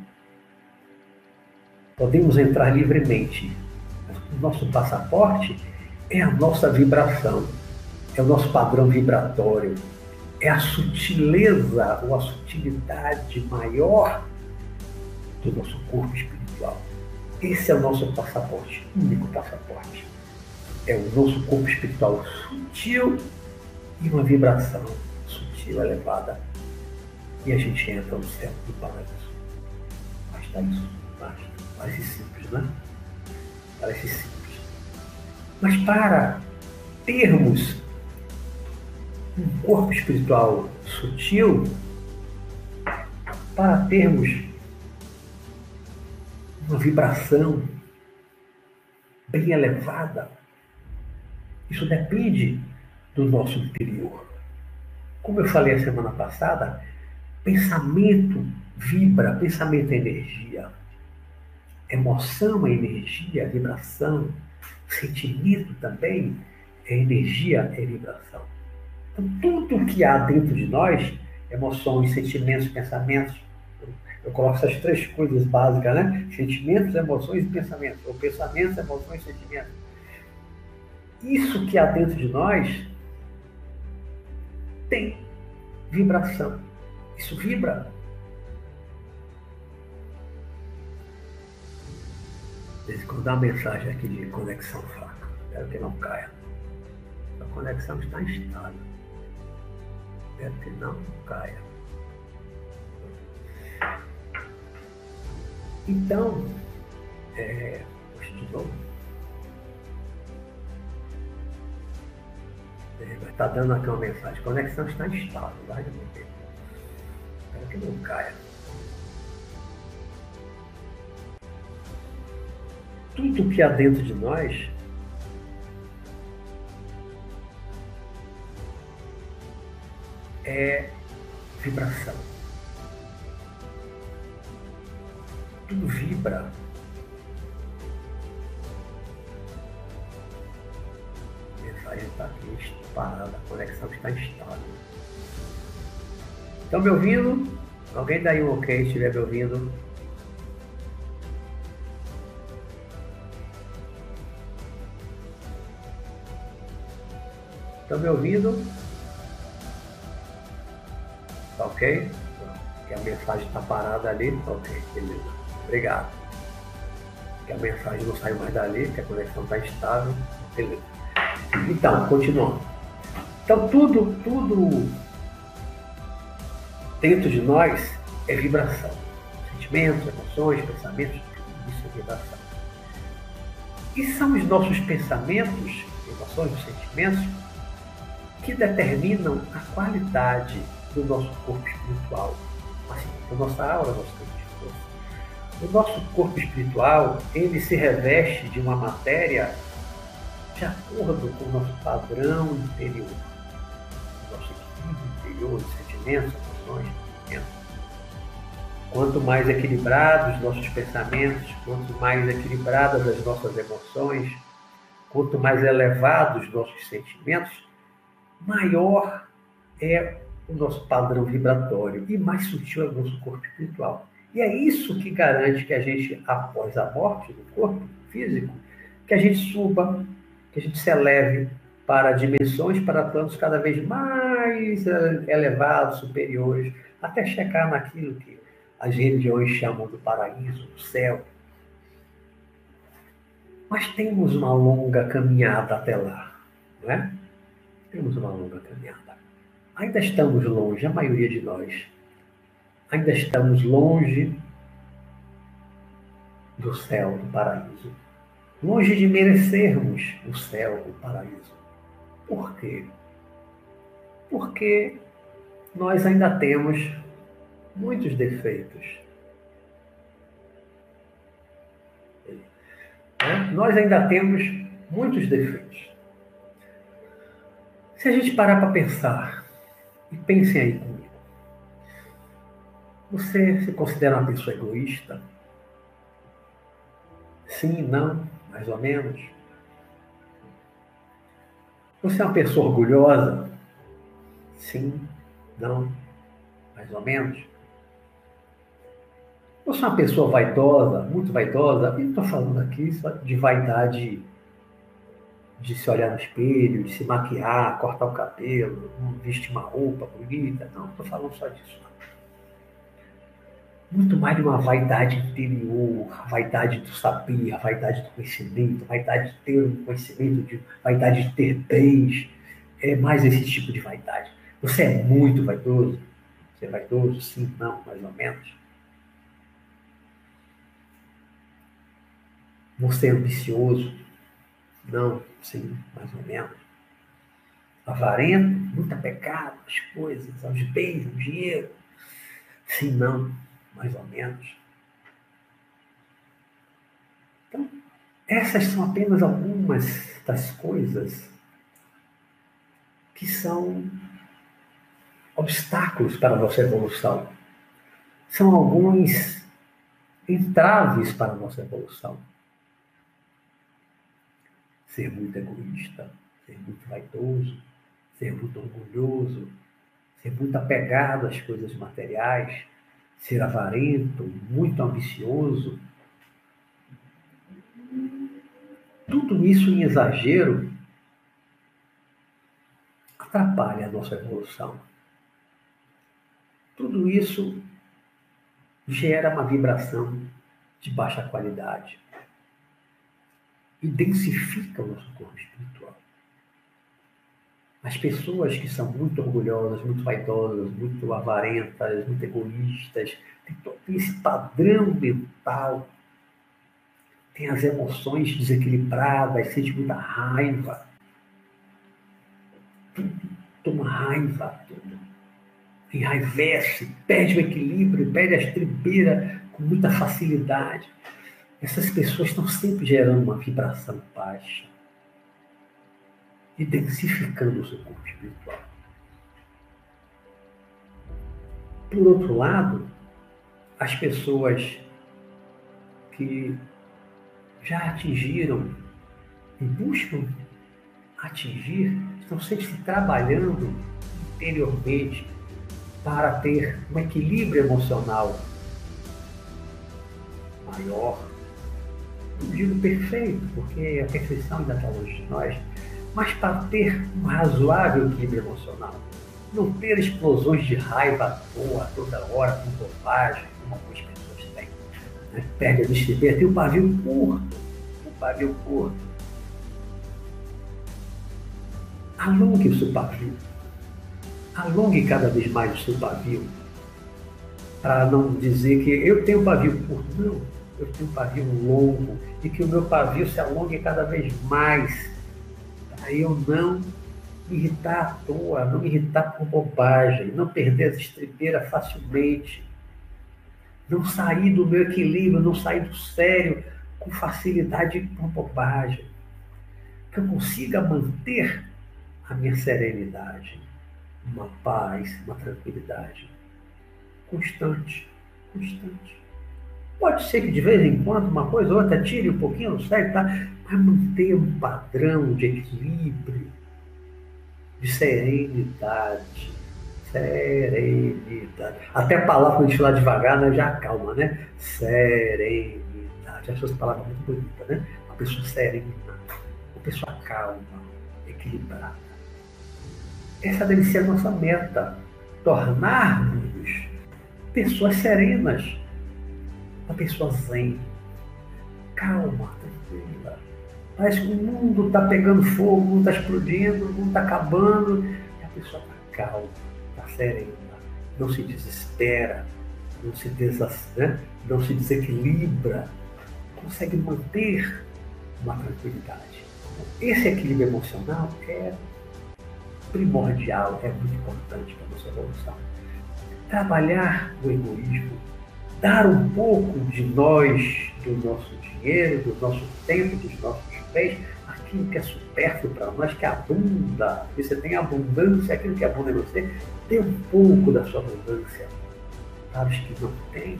Podemos entrar livremente. O nosso passaporte é a nossa vibração, é o nosso padrão vibratório, é a sutileza ou a sutilidade maior do nosso corpo espiritual. Esse é o nosso passaporte, único passaporte. É o nosso corpo espiritual sutil e uma vibração sutil, elevada. E a gente entra no céu do paraíso. Basta isso, basta. Parece simples, né? Parece simples. Mas para termos um corpo espiritual sutil, para termos uma vibração bem elevada, isso depende do nosso interior. Como eu falei a semana passada, pensamento vibra, pensamento é energia. Emoção é energia, vibração, sentimento também é energia, é vibração. Então, tudo que há dentro de nós, emoções, sentimentos, pensamentos, eu coloco essas três coisas básicas, né? Sentimentos, emoções e pensamentos. Ou pensamentos, emoções e sentimentos. Isso que há dentro de nós tem vibração. Isso vibra. Quando dá uma mensagem aqui de conexão fraca. Espero que não caia. A conexão está instável. Espero que não caia. Então, é, novo. Está dando aqui uma mensagem. A conexão está instável. Vai demorar. Espero que não caia. Tudo que há dentro de nós é vibração. tudo vibra. A mensagem está aqui parada, a conexão está instável. Estão me ouvindo? Alguém dá aí um ok estiver me ouvindo? Estão me ouvindo? Tá ok? Que a mensagem está parada ali. Tá ok, beleza. Obrigado. Que a mensagem não saiu mais dali, que a conexão está instável. Beleza. Então, continuando. Então, tudo, tudo dentro de nós é vibração. Sentimentos, emoções, pensamentos, tudo isso é vibração. E são os nossos pensamentos, emoções, sentimentos que determinam a qualidade do nosso corpo espiritual, assim, da nossa aura, nosso campo de. O nosso corpo espiritual, ele se reveste de uma matéria de acordo com o nosso padrão interior, nosso equilíbrio interior de sentimentos, emoções. Quanto mais equilibrados nossos pensamentos, quanto mais equilibradas as nossas emoções, quanto mais elevados nossos sentimentos, maior é o nosso padrão vibratório e mais sutil é o nosso corpo espiritual. E é isso que garante que a gente, após a morte do corpo físico, que a gente suba, que a gente se eleve para dimensões, para planos cada vez mais eh, elevados, superiores, até chegar naquilo que as religiões chamam do paraíso, do céu. Mas temos uma longa caminhada até lá, não é? Temos uma longa caminhada. Ainda estamos longe, a maioria de nós. Ainda estamos longe do céu, do paraíso. Longe de merecermos o céu, o paraíso. Por quê? Porque nós ainda temos muitos defeitos. É? Nós ainda temos muitos defeitos. Se a gente parar para pensar, e pensem aí comigo, você se considera uma pessoa egoísta? Sim, não, mais ou menos. Você é uma pessoa orgulhosa? Sim, não, mais ou menos. Você é uma pessoa vaidosa, muito vaidosa? E estou falando aqui só de vaidade de se olhar no espelho, de se maquiar, cortar o cabelo, vestir uma roupa bonita. Não, estou falando só disso. Muito mais de uma vaidade interior, a vaidade do saber, a vaidade do conhecimento, a vaidade de ter um conhecimento, de, vaidade de ter bens. É mais esse tipo de vaidade. Você é muito vaidoso? Você é vaidoso? Sim, não, mais ou menos. Você é ambicioso? Não, sim, mais ou menos. Avarento, muito apegado às coisas, aos bens, ao dinheiro. Sim, não, mais ou menos. Então, essas são apenas algumas das coisas que são obstáculos para a nossa evolução. São alguns entraves para a nossa evolução ser muito egoísta, ser muito vaidoso, ser muito orgulhoso, ser muito apegado às coisas materiais, ser avarento, muito ambicioso. Tudo isso em exagero atrapalha a nossa evolução. Tudo isso gera uma vibração de baixa qualidade e densifica o nosso corpo espiritual. As pessoas que são muito orgulhosas, muito vaidosas, muito avarentas, muito egoístas, têm esse padrão mental, têm as emoções desequilibradas, sente muita raiva, tudo toma raiva, tudo enraivece, perde o equilíbrio, perde a estribeira com muita facilidade. Essas pessoas estão sempre gerando uma vibração baixa e densificando o seu corpo espiritual. Por outro lado, as pessoas que já atingiram e buscam atingir, estão sempre trabalhando interiormente para ter um equilíbrio emocional maior. Digo perfeito, porque a perfeição ainda está longe de nós, mas para ter um razoável equilíbrio emocional. Não ter explosões de raiva à toa, toda hora, com bobagem, como algumas pessoas têm. Né? Perde a disciplina, tem um pavio curto, um pavio curto. Alongue o seu pavio. Alongue cada vez mais o seu pavio. Para não dizer que eu tenho pavio curto. Não, eu tenho um pavio longo. E que o meu pavio se alongue cada vez mais. Para eu não me irritar à toa, não me irritar por bobagem, não perder as estribeiras facilmente, não sair do meu equilíbrio, não sair do sério com facilidade por bobagem. Que eu consiga manter a minha serenidade, uma paz, uma tranquilidade constante, constante. Pode ser que de vez em quando uma coisa ou outra tire um pouquinho, não sei, tá? mas manter um padrão de equilíbrio, de serenidade. Serenidade. Até a palavra, quando a gente fala devagar, né, já acalma, né? Serenidade. Acho essa palavra muito bonita, né? Uma pessoa serena, uma pessoa calma, equilibrada. Essa deve ser a nossa meta. Tornarmos pessoas serenas, uma pessoa zen, calma, tranquila, Parece que o mundo está pegando fogo, o mundo está explodindo, o mundo está acabando. E a pessoa está calma, está serena, não se desespera, não se, desas, né? não se desequilibra, consegue manter uma tranquilidade. Esse equilíbrio emocional é primordial, é muito importante para a nossa evolução. Trabalhar o egoísmo, dar um pouco de nós, do nosso dinheiro, do nosso tempo, dos nossos bens, aquilo que é supérfluo para nós, que abunda, você tem abundância, aquilo que abunda em você, dê um pouco da sua abundância para os que não têm.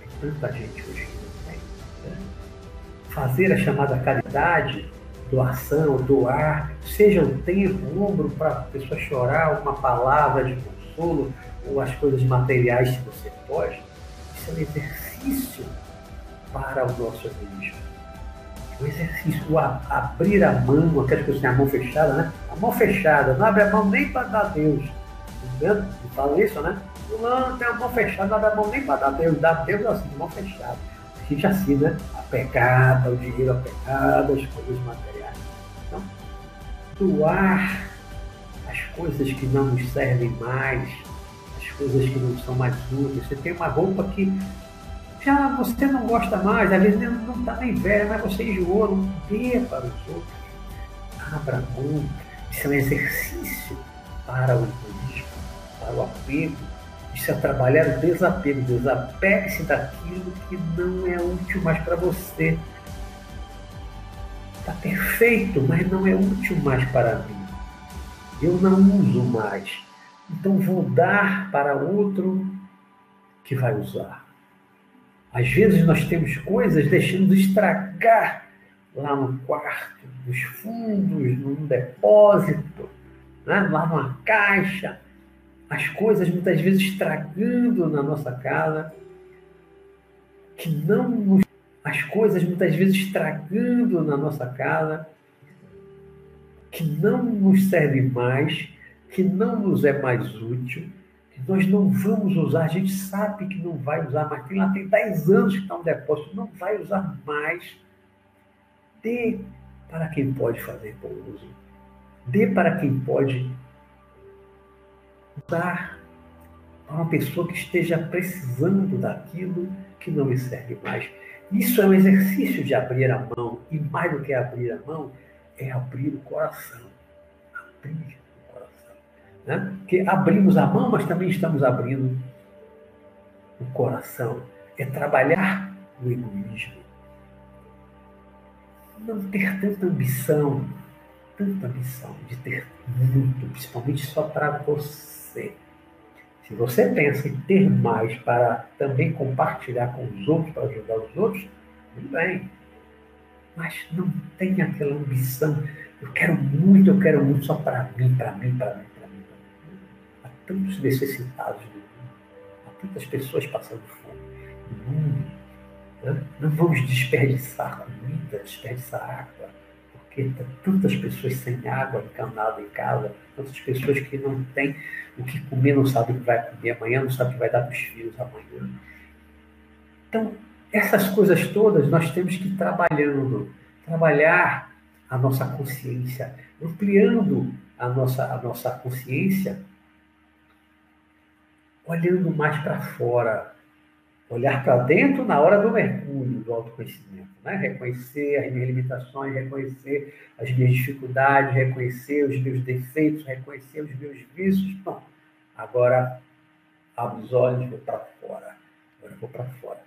Tem tanta gente hoje que não tem. Né? Fazer a chamada caridade, doação, doar, seja um tempo, um ombro para a pessoa chorar, uma palavra de consolo, ou as coisas materiais, se você pode, isso é um exercício para o nosso egoísmo o exercício, o abrir a mão, aquelas pessoas têm a mão fechada, né? A mão fechada, não abre a mão nem para dar Deus. Entendeu? Fala isso, né? Não tem a mão fechada, não abre a mão nem para dar Deus. Dá Deus assim, mão fechada. A gente assim, né? Apegada, o dinheiro apegado, as coisas materiais. Então, doar as coisas que não nos servem mais, coisas que não são mais úteis. Você tem uma roupa que já você não gosta mais, às vezes não está nem velho, mas você enjoou, não dê para os outros. Abra mão. Isso é um exercício para o egoísmo, para o apego. Isso é trabalhar o desapego. Desapegue-se daquilo que não é útil mais para você. Está perfeito, mas não é útil mais para mim. Eu não uso mais. Então vou dar para outro que vai usar. Às vezes nós temos coisas deixando de estragar lá no quarto, nos fundos, num depósito, né? lá numa caixa. As coisas muitas vezes estragando na nossa casa, que não nos... as coisas muitas vezes estragando na nossa casa, que não nos serve mais, que não nos é mais útil nós não vamos usar, a gente sabe que não vai usar mais, tem lá tem 10 anos que está um depósito, não vai usar mais. Dê para quem pode fazer bom uso. Dê para quem pode dar para uma pessoa que esteja precisando daquilo que não me serve mais. Isso é um exercício de abrir a mão, e mais do que abrir a mão, é abrir o coração. Abrir né? Porque abrimos a mão, mas também estamos abrindo o coração. É trabalhar o egoísmo. Não ter tanta ambição, tanta ambição de ter muito, principalmente só para você. Se você pensa em ter mais para também compartilhar com os outros, para ajudar os outros, tudo bem. Mas não tem aquela ambição. Eu quero muito, eu quero muito só para mim, para mim, para mim, tantos necessitados no mundo. Tantas pessoas passando fome no mundo. Né? Não vamos desperdiçar comida, desperdiçar água. Porque tantas pessoas sem água encanada em casa, tantas pessoas que não têm o que comer, não sabem o que vai comer amanhã, não sabem o que vai dar para os filhos amanhã. Então, essas coisas todas nós temos que ir trabalhando, trabalhar a nossa consciência, ampliando a nossa, a nossa consciência, olhando mais para fora, olhar para dentro na hora do mergulho do autoconhecimento, né? reconhecer as minhas limitações, reconhecer as minhas dificuldades, reconhecer os meus defeitos, reconhecer os meus vícios. Bom, agora abro os olhos vou para fora. Agora vou para fora.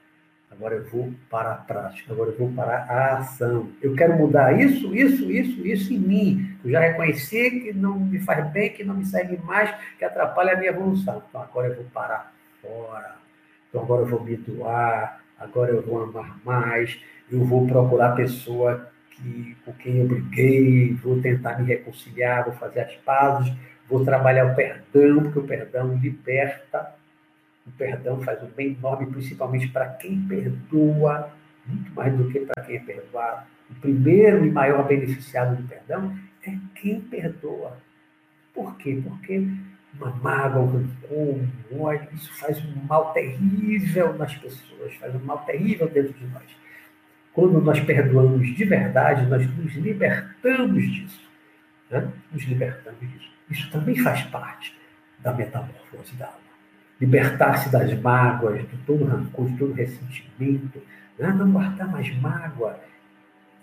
Agora eu vou para a prática, agora eu vou para a ação. Eu quero mudar isso, isso, isso, isso em mim. Eu já reconheci que não me faz bem, que não me segue mais, que atrapalha a minha evolução. Então agora eu vou parar fora. Então agora eu vou me doar, agora eu vou amar mais, eu vou procurar a pessoa que, com quem eu briguei, vou tentar me reconciliar, vou fazer as pazes, vou trabalhar o perdão, porque o perdão liberta o perdão faz um bem enorme, principalmente para quem perdoa, muito mais do que para quem é perdoado. O primeiro e maior beneficiado do perdão é quem perdoa. Por quê? Porque uma mágoa, um rancor, um ódio, isso faz um mal terrível nas pessoas, faz um mal terrível dentro de nós. Quando nós perdoamos de verdade, nós nos libertamos disso. Né? Nos libertamos disso. Isso também faz parte da metamorfose da alma libertar-se das mágoas, de todo rancor, de todo ressentimento, né? não guardar mais mágoa,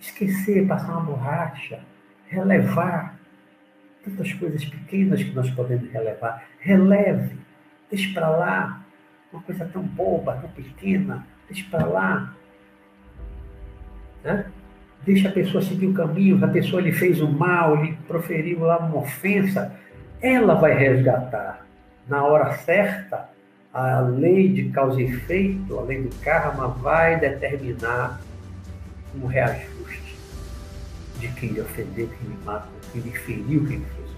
esquecer, passar uma borracha, relevar tantas coisas pequenas que nós podemos relevar. Releve, deixe para lá uma coisa tão boba, tão pequena, deixe para lá. Né? Deixa a pessoa seguir o caminho, a pessoa lhe fez o mal, lhe proferiu lá uma ofensa, ela vai resgatar na hora certa, a lei de causa e efeito, a lei do karma, vai determinar um reajuste de quem lhe ofendeu, quem lhe matou, quem lhe feriu, quem lhe fez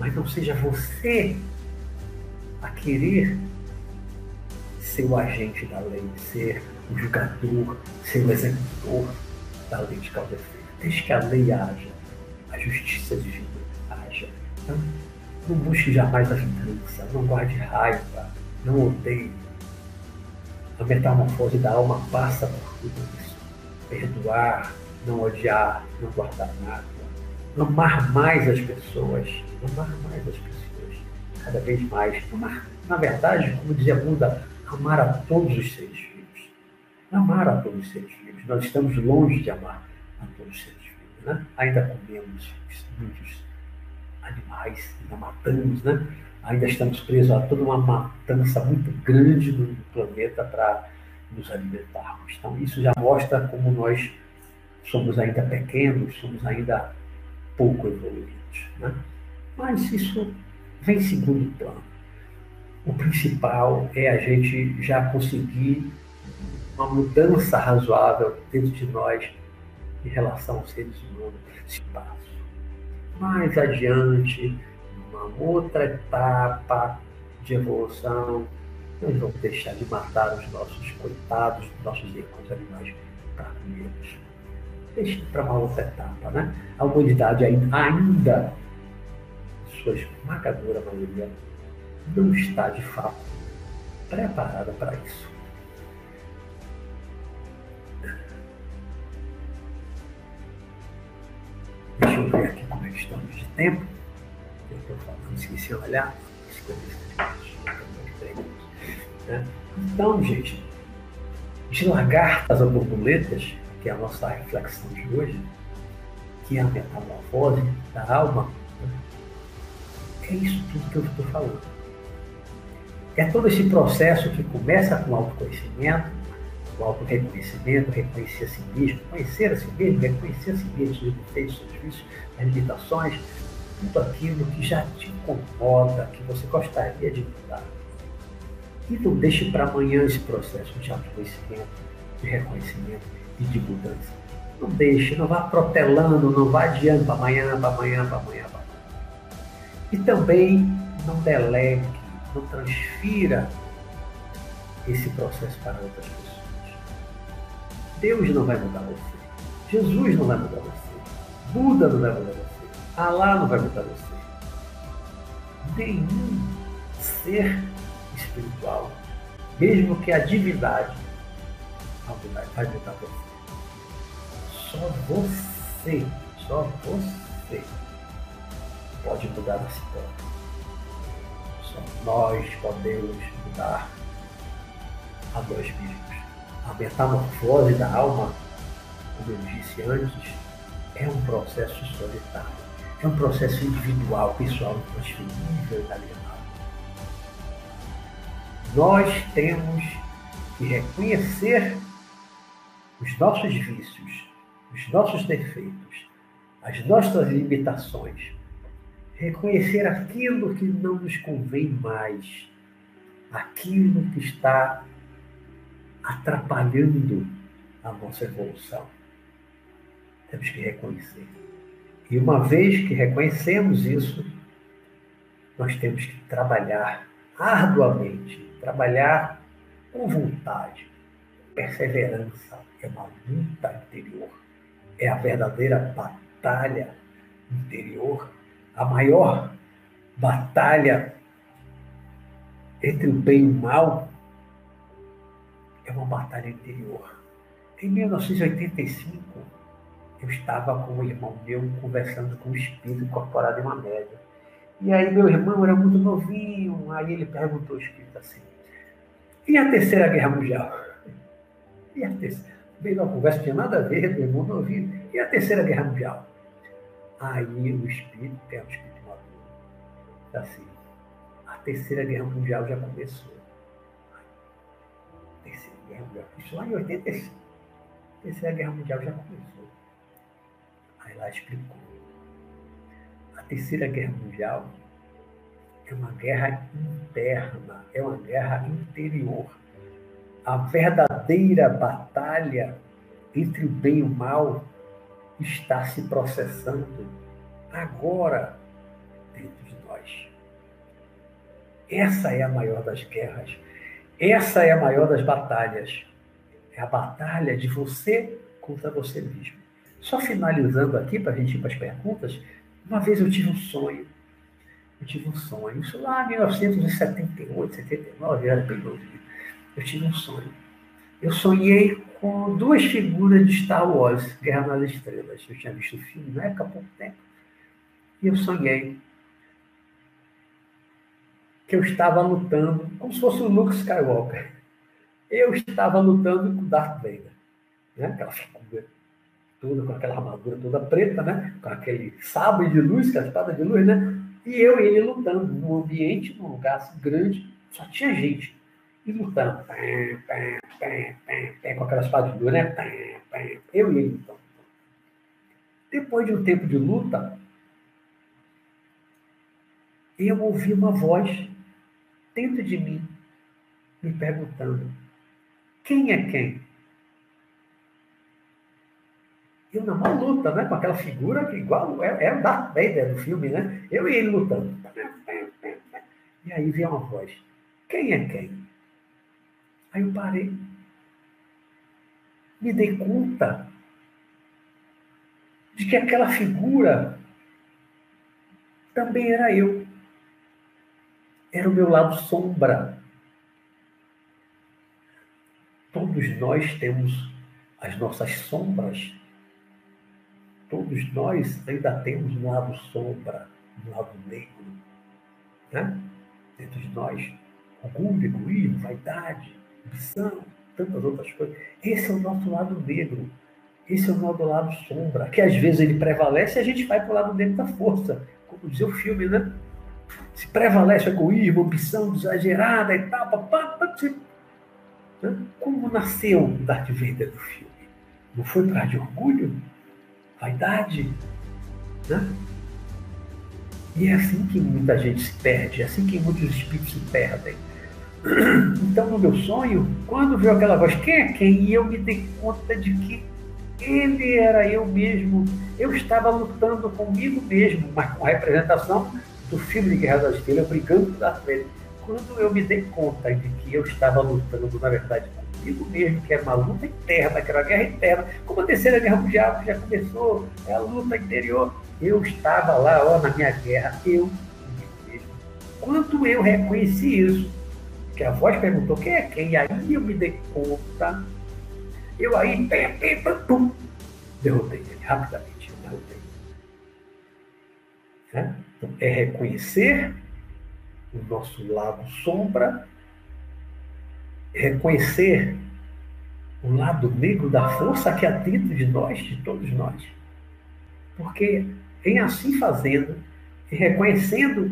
Mas não seja você a querer ser o agente da lei, ser o julgador, ser o executor da lei de causa e efeito. Deixe que a lei haja, a justiça divina haja. Então, não busque jamais a vingança, não guarde raiva, não odeie. A metamorfose da alma passa por tudo isso. Perdoar, não odiar, não guardar nada. Amar mais as pessoas, amar mais as pessoas, cada vez mais. Amar, na verdade, como dizia Buda, amar a todos os seres vivos. Amar a todos os seres vivos. Nós estamos longe de amar a todos os seres vivos. Né? Ainda comemos muitos animais, ainda matamos, né? Ainda estamos presos a toda uma matança muito grande do planeta para nos alimentarmos. Então, isso já mostra como nós somos ainda pequenos, somos ainda pouco evoluídos. Né? Mas isso vem em segundo plano. O principal é a gente já conseguir uma mudança razoável dentro de nós em relação aos seres humanos. Espaço mais adiante, numa outra etapa de evolução, nós vamos deixar de matar os nossos coitados, nossos irmãos animais carneiros. Deixe para uma outra etapa, né? A humanidade ainda, ainda, sua esmagadora maioria, não está de fato preparada para isso. Deixa eu ver aqui como é que estamos de tempo. Eu estou falando, esqueci de olhar. Né? Então, gente, de lagartas a borboletas, que é a nossa reflexão de hoje, que é a metamorfose da alma, né? é isso tudo que eu estou falando. É todo esse processo que começa com autoconhecimento, o auto-reconhecimento, reconhecer a si mesmo, conhecer a si mesmo, reconhecer a si mesmo, seus defeitos, seus vícios, as limitações, tudo aquilo que já te incomoda, que você gostaria de mudar. E não deixe para amanhã esse processo de autoconhecimento, de reconhecimento e de mudança. Não deixe, não vá protelando, não vá adiando para amanhã, para amanhã, para amanhã, para amanhã. E também não delegue, não transfira esse processo para outras pessoas. Deus não vai mudar você. Jesus não vai mudar você. Buda não vai mudar você. Alá não vai mudar você. Nenhum ser espiritual, mesmo que a divindade, vai mudar você. Só você, só você pode mudar a si próprio. Só nós podemos mudar a nós mesmos a metamorfose da alma, como eu disse antes, é um processo solitário. É um processo individual, pessoal, intransferível e inalienável. Nós temos que reconhecer os nossos vícios, os nossos defeitos, as nossas limitações, reconhecer aquilo que não nos convém mais, aquilo que está atrapalhando a nossa evolução. Temos que reconhecer. E uma vez que reconhecemos isso, nós temos que trabalhar arduamente, trabalhar com vontade. Perseverança é uma luta interior, é a verdadeira batalha interior, a maior batalha entre o bem e o mal é uma batalha interior. Em 1985, eu estava com um irmão meu conversando com o espírito incorporado em uma média. E aí meu irmão era muito novinho, aí ele perguntou ao espírito assim, e a terceira guerra mundial? E a terceira? Veio uma conversa, não tinha nada a ver, meu irmão novinho, e a terceira guerra mundial? Aí o espírito, é o espírito maduro, assim, a terceira guerra mundial já começou. Guerra Mundial. Isso lá em 85. A Terceira Guerra Mundial já começou. Lá explicou. A Terceira Guerra Mundial é uma guerra interna, é uma guerra interior. A verdadeira batalha entre o bem e o mal está se processando agora dentro de nós. Essa é a maior das guerras essa é a maior das batalhas. É a batalha de você contra você mesmo. Só finalizando aqui, para a gente ir para as perguntas, uma vez eu tive um sonho. Eu tive um sonho. Isso lá em 1978, 79, era bem novinho. Eu tive um sonho. Eu sonhei com duas figuras de Star Wars, Guerra nas Estrelas. Eu tinha visto o filme na época há pouco tempo. E eu sonhei que eu estava lutando, como se fosse o Luke Skywalker. Eu estava lutando com Darth Vader, né? aquela figura toda, com aquela armadura toda preta, né? com aquele sabre de luz, com a espada de luz, né? e eu e ele lutando num ambiente, num lugar assim, grande, só tinha gente. E lutando, pé, pé, pé, com aquela espada de luz, né? Eu e ele lutando. Depois de um tempo de luta, eu ouvi uma voz dentro de mim, me perguntando: quem é quem? Eu numa luta, né? Com aquela figura que igual é, é o Darth Vader do filme, né? Eu e ele lutando. E aí veio uma voz: quem é quem? Aí eu parei. Me dei conta de que aquela figura também era eu era o meu lado sombra. Todos nós temos as nossas sombras. Todos nós ainda temos um lado sombra, um lado negro. Né? Dentro de nós, orgulho, egoísmo, vaidade, ambição, tantas outras coisas. Esse é o nosso lado negro. Esse é o nosso lado sombra, que às vezes ele prevalece e a gente vai para o lado negro da força. Como diz o filme, né? se prevalece egoísmo, ambição exagerada e tal, papá, como nasceu Darth Vader do filme? Não foi para de orgulho? Vaidade? Né? E é assim que muita gente se perde, é assim que muitos espíritos se perdem. Então, no meu sonho, quando viu aquela voz, quem é quem? E eu me dei conta de que ele era eu mesmo. Eu estava lutando comigo mesmo, mas com a representação do filme de Guerra das Estrelas, brigando com Vader. Quando eu me dei conta de que eu estava lutando, na verdade, comigo mesmo, que era uma luta interna, que era uma guerra interna, como a terceira guerra mundial que já começou, é a luta interior. Eu estava lá, ó, na minha guerra, eu mesmo. Quando eu reconheci isso, que a voz perguntou quem é quem, e aí eu me dei conta, eu aí, pem, pem, pem, pum, derrotei ele rapidamente, eu derrotei. É? Então, é reconhecer o nosso lado sombra, reconhecer o lado negro da força que há dentro de nós, de todos nós. Porque em assim fazendo, e reconhecendo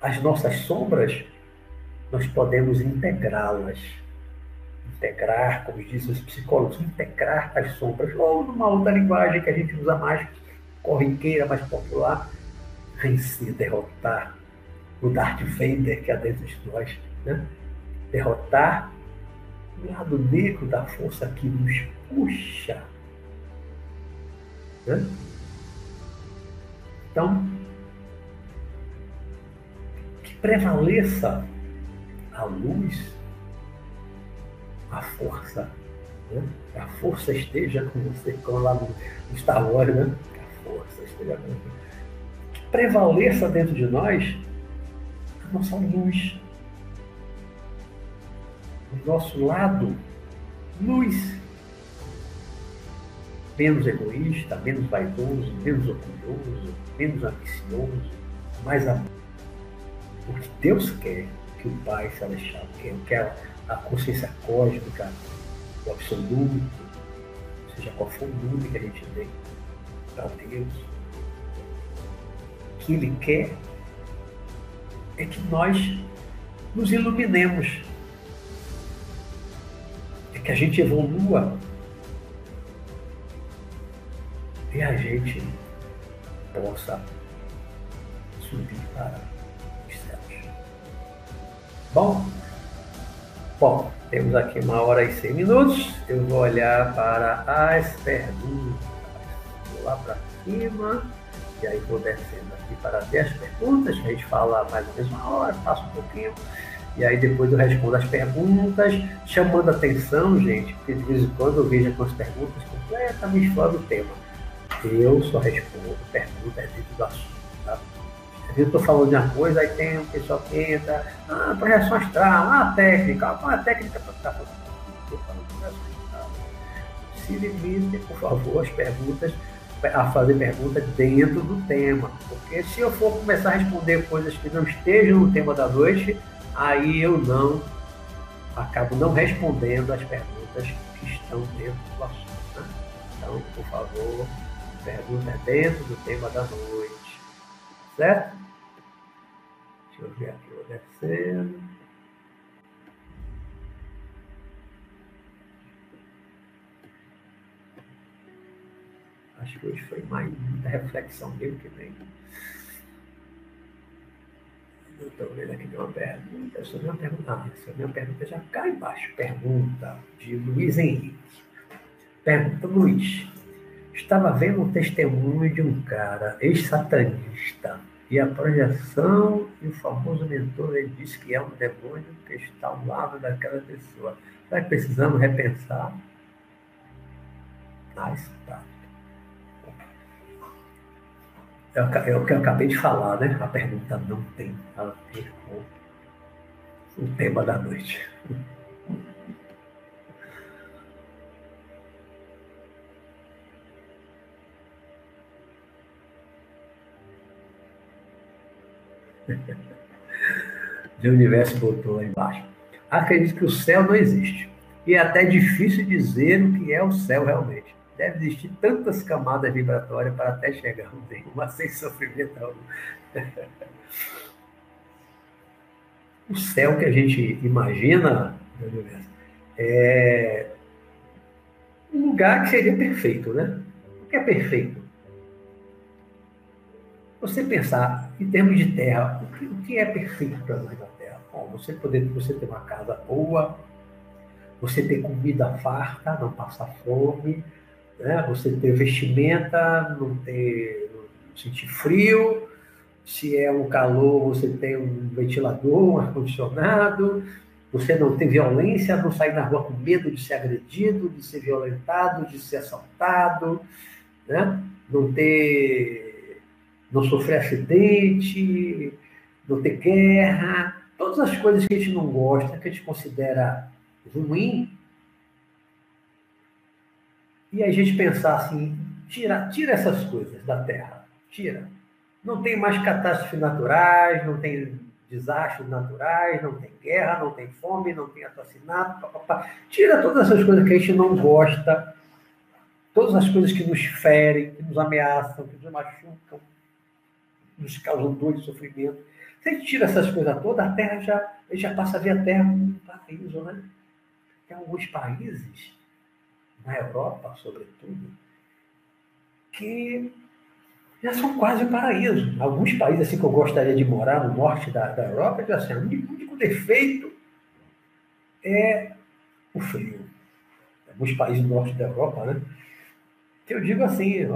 as nossas sombras, nós podemos integrá-las. Integrar, como dizem os psicólogos, integrar as sombras, ou numa outra linguagem que a gente usa mais corriqueira, mais popular, vencer, derrotar o Darth Vader que há dentro de nós. Né? Derrotar o lado negro da força que nos puxa. Né? Então, que prevaleça a luz, a força. Né? A força esteja com você, como lá no Star Wars, né? Que a força esteja com você. Que prevaleça dentro de nós a nossa luz. O nosso lado luz. Menos egoísta, menos vaidoso, menos orgulhoso, menos ambicioso, mais amor. O que Deus quer que o Pai Celestial quer, que é a consciência cósmica, o absoluto, seja qual for o nome que a gente dê para Deus, que Ele quer é que nós nos iluminemos, que a gente evolua e a gente possa subir para Bom, bom, temos aqui uma hora e seis minutos. Eu vou olhar para as perguntas. Vou lá para cima e aí vou descendo aqui para ver as perguntas, que a gente fala mais ou menos uma hora, passa um pouquinho. E aí depois eu respondo as perguntas, chamando atenção, gente, porque de vez em quando eu vejo algumas perguntas completamente fora do tema. Eu só respondo perguntas dentro do assunto eu estou falando de uma coisa, aí tem um pessoal que entra, ah, projeção astral, ah, técnica, qual é a técnica para estar falando? Estou falando projeção astral. Se limite, por favor, as perguntas, a fazer perguntas dentro do tema. Porque se eu for começar a responder coisas que não estejam no tema da noite, aí eu não acabo não respondendo as perguntas que estão dentro do assunto. Né? Então, por favor, pergunta dentro do tema da noite. Certo? Deixa eu ver aqui, vou descendo. Acho que hoje foi mais reflexão mesmo que vem. Eu estou vendo aqui uma pergunta. Essa minha pergunta, ah, essa minha pergunta já cai embaixo. Pergunta de Luiz Henrique. Pergunta, Luiz. Estava vendo um testemunho de um cara ex-satanista e a projeção e o famoso mentor, ele diz que é um demônio que está ao lado daquela pessoa. Nós precisamos repensar as práticas. É, é o que eu acabei de falar, né? A pergunta não tem a ver com o tema da noite. o universo botou lá embaixo. Acredito que o céu não existe. E é até difícil dizer o que é o céu realmente. Deve existir tantas camadas vibratórias para até chegar uma sem sofrimento algum. o céu que a gente imagina é um lugar que seria perfeito, né? O que é perfeito? Você pensar em termos de terra, o que, o que é perfeito para nós na terra? Bom, você poder você ter uma casa boa, você ter comida farta, não passar fome, né? você ter vestimenta, não ter não sentir frio, se é um calor, você tem um ventilador, um ar-condicionado, você não tem violência, não sair na rua com medo de ser agredido, de ser violentado, de ser assaltado, né? não ter, não sofrer acidente, não ter guerra, todas as coisas que a gente não gosta, que a gente considera ruim, e a gente pensar assim, tira, tira essas coisas da terra, tira. Não tem mais catástrofes naturais, não tem desastres naturais, não tem guerra, não tem fome, não tem assassinato. Pá, pá, pá. Tira todas essas coisas que a gente não gosta, todas as coisas que nos ferem, que nos ameaçam, que nos machucam, nos causam dor e sofrimento. Se a gente tira essas coisas todas, a Terra já, a gente já passa a ver a Terra como um paraíso, né? Tem alguns países, na Europa, sobretudo, que já são quase um paraíso. Alguns países assim que eu gostaria de morar no norte da, da Europa, eu assim, o único defeito é o frio. Alguns países do norte da Europa, né? Que eu digo assim,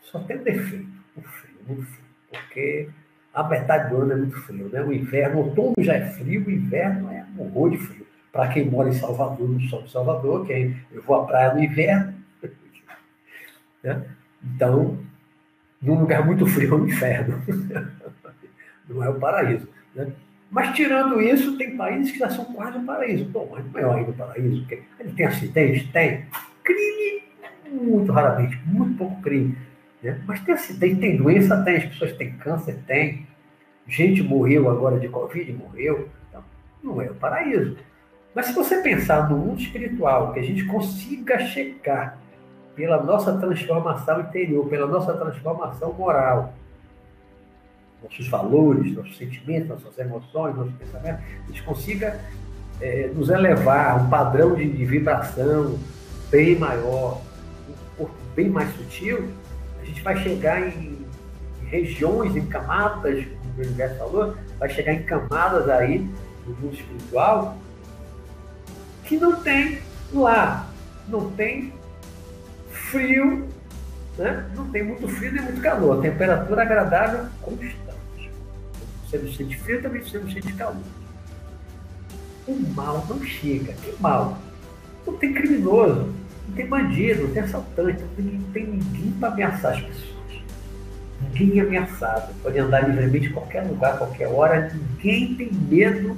só tem defeito, o frio, muito frio. Porque a metade do ano é muito frio, né? O inverno, outono já é frio, o inverno é um horror de frio. Para quem mora em Salvador, no sul de Salvador, quem eu vou à praia no inverno, né? Então, num lugar muito frio é um inferno. não é o paraíso. Né? Mas tirando isso, tem países que já são quase um paraíso. Bom, mas não é ainda o paraíso. Ele tem acidente? Tem. Crime, muito raramente, muito pouco crime. Né? Mas tem acidente, tem doença, tem. As pessoas têm câncer, tem. Gente morreu agora de Covid, morreu. Então, não é o paraíso. Mas se você pensar no mundo espiritual, que a gente consiga chegar pela nossa transformação interior, pela nossa transformação moral. Nossos valores, nossos sentimentos, nossas emoções, nossos pensamentos, a gente consiga é, nos elevar a um padrão de, de, vibração bem maior, um corpo bem mais sutil, a gente vai chegar em, regiões, em camadas, como o universo falou, vai chegar em camadas aí do mundo espiritual que não tem lá, não tem frio, né? não tem muito frio nem muito calor, a temperatura agradável constante. Você não sente frio, também você não sente calor. O mal não chega. Que mal? Não tem criminoso, não tem bandido, não tem assaltante, não tem, ninguém para ameaçar as pessoas. Ninguém é ameaçado. Pode andar livremente em qualquer lugar, qualquer hora. Ninguém tem medo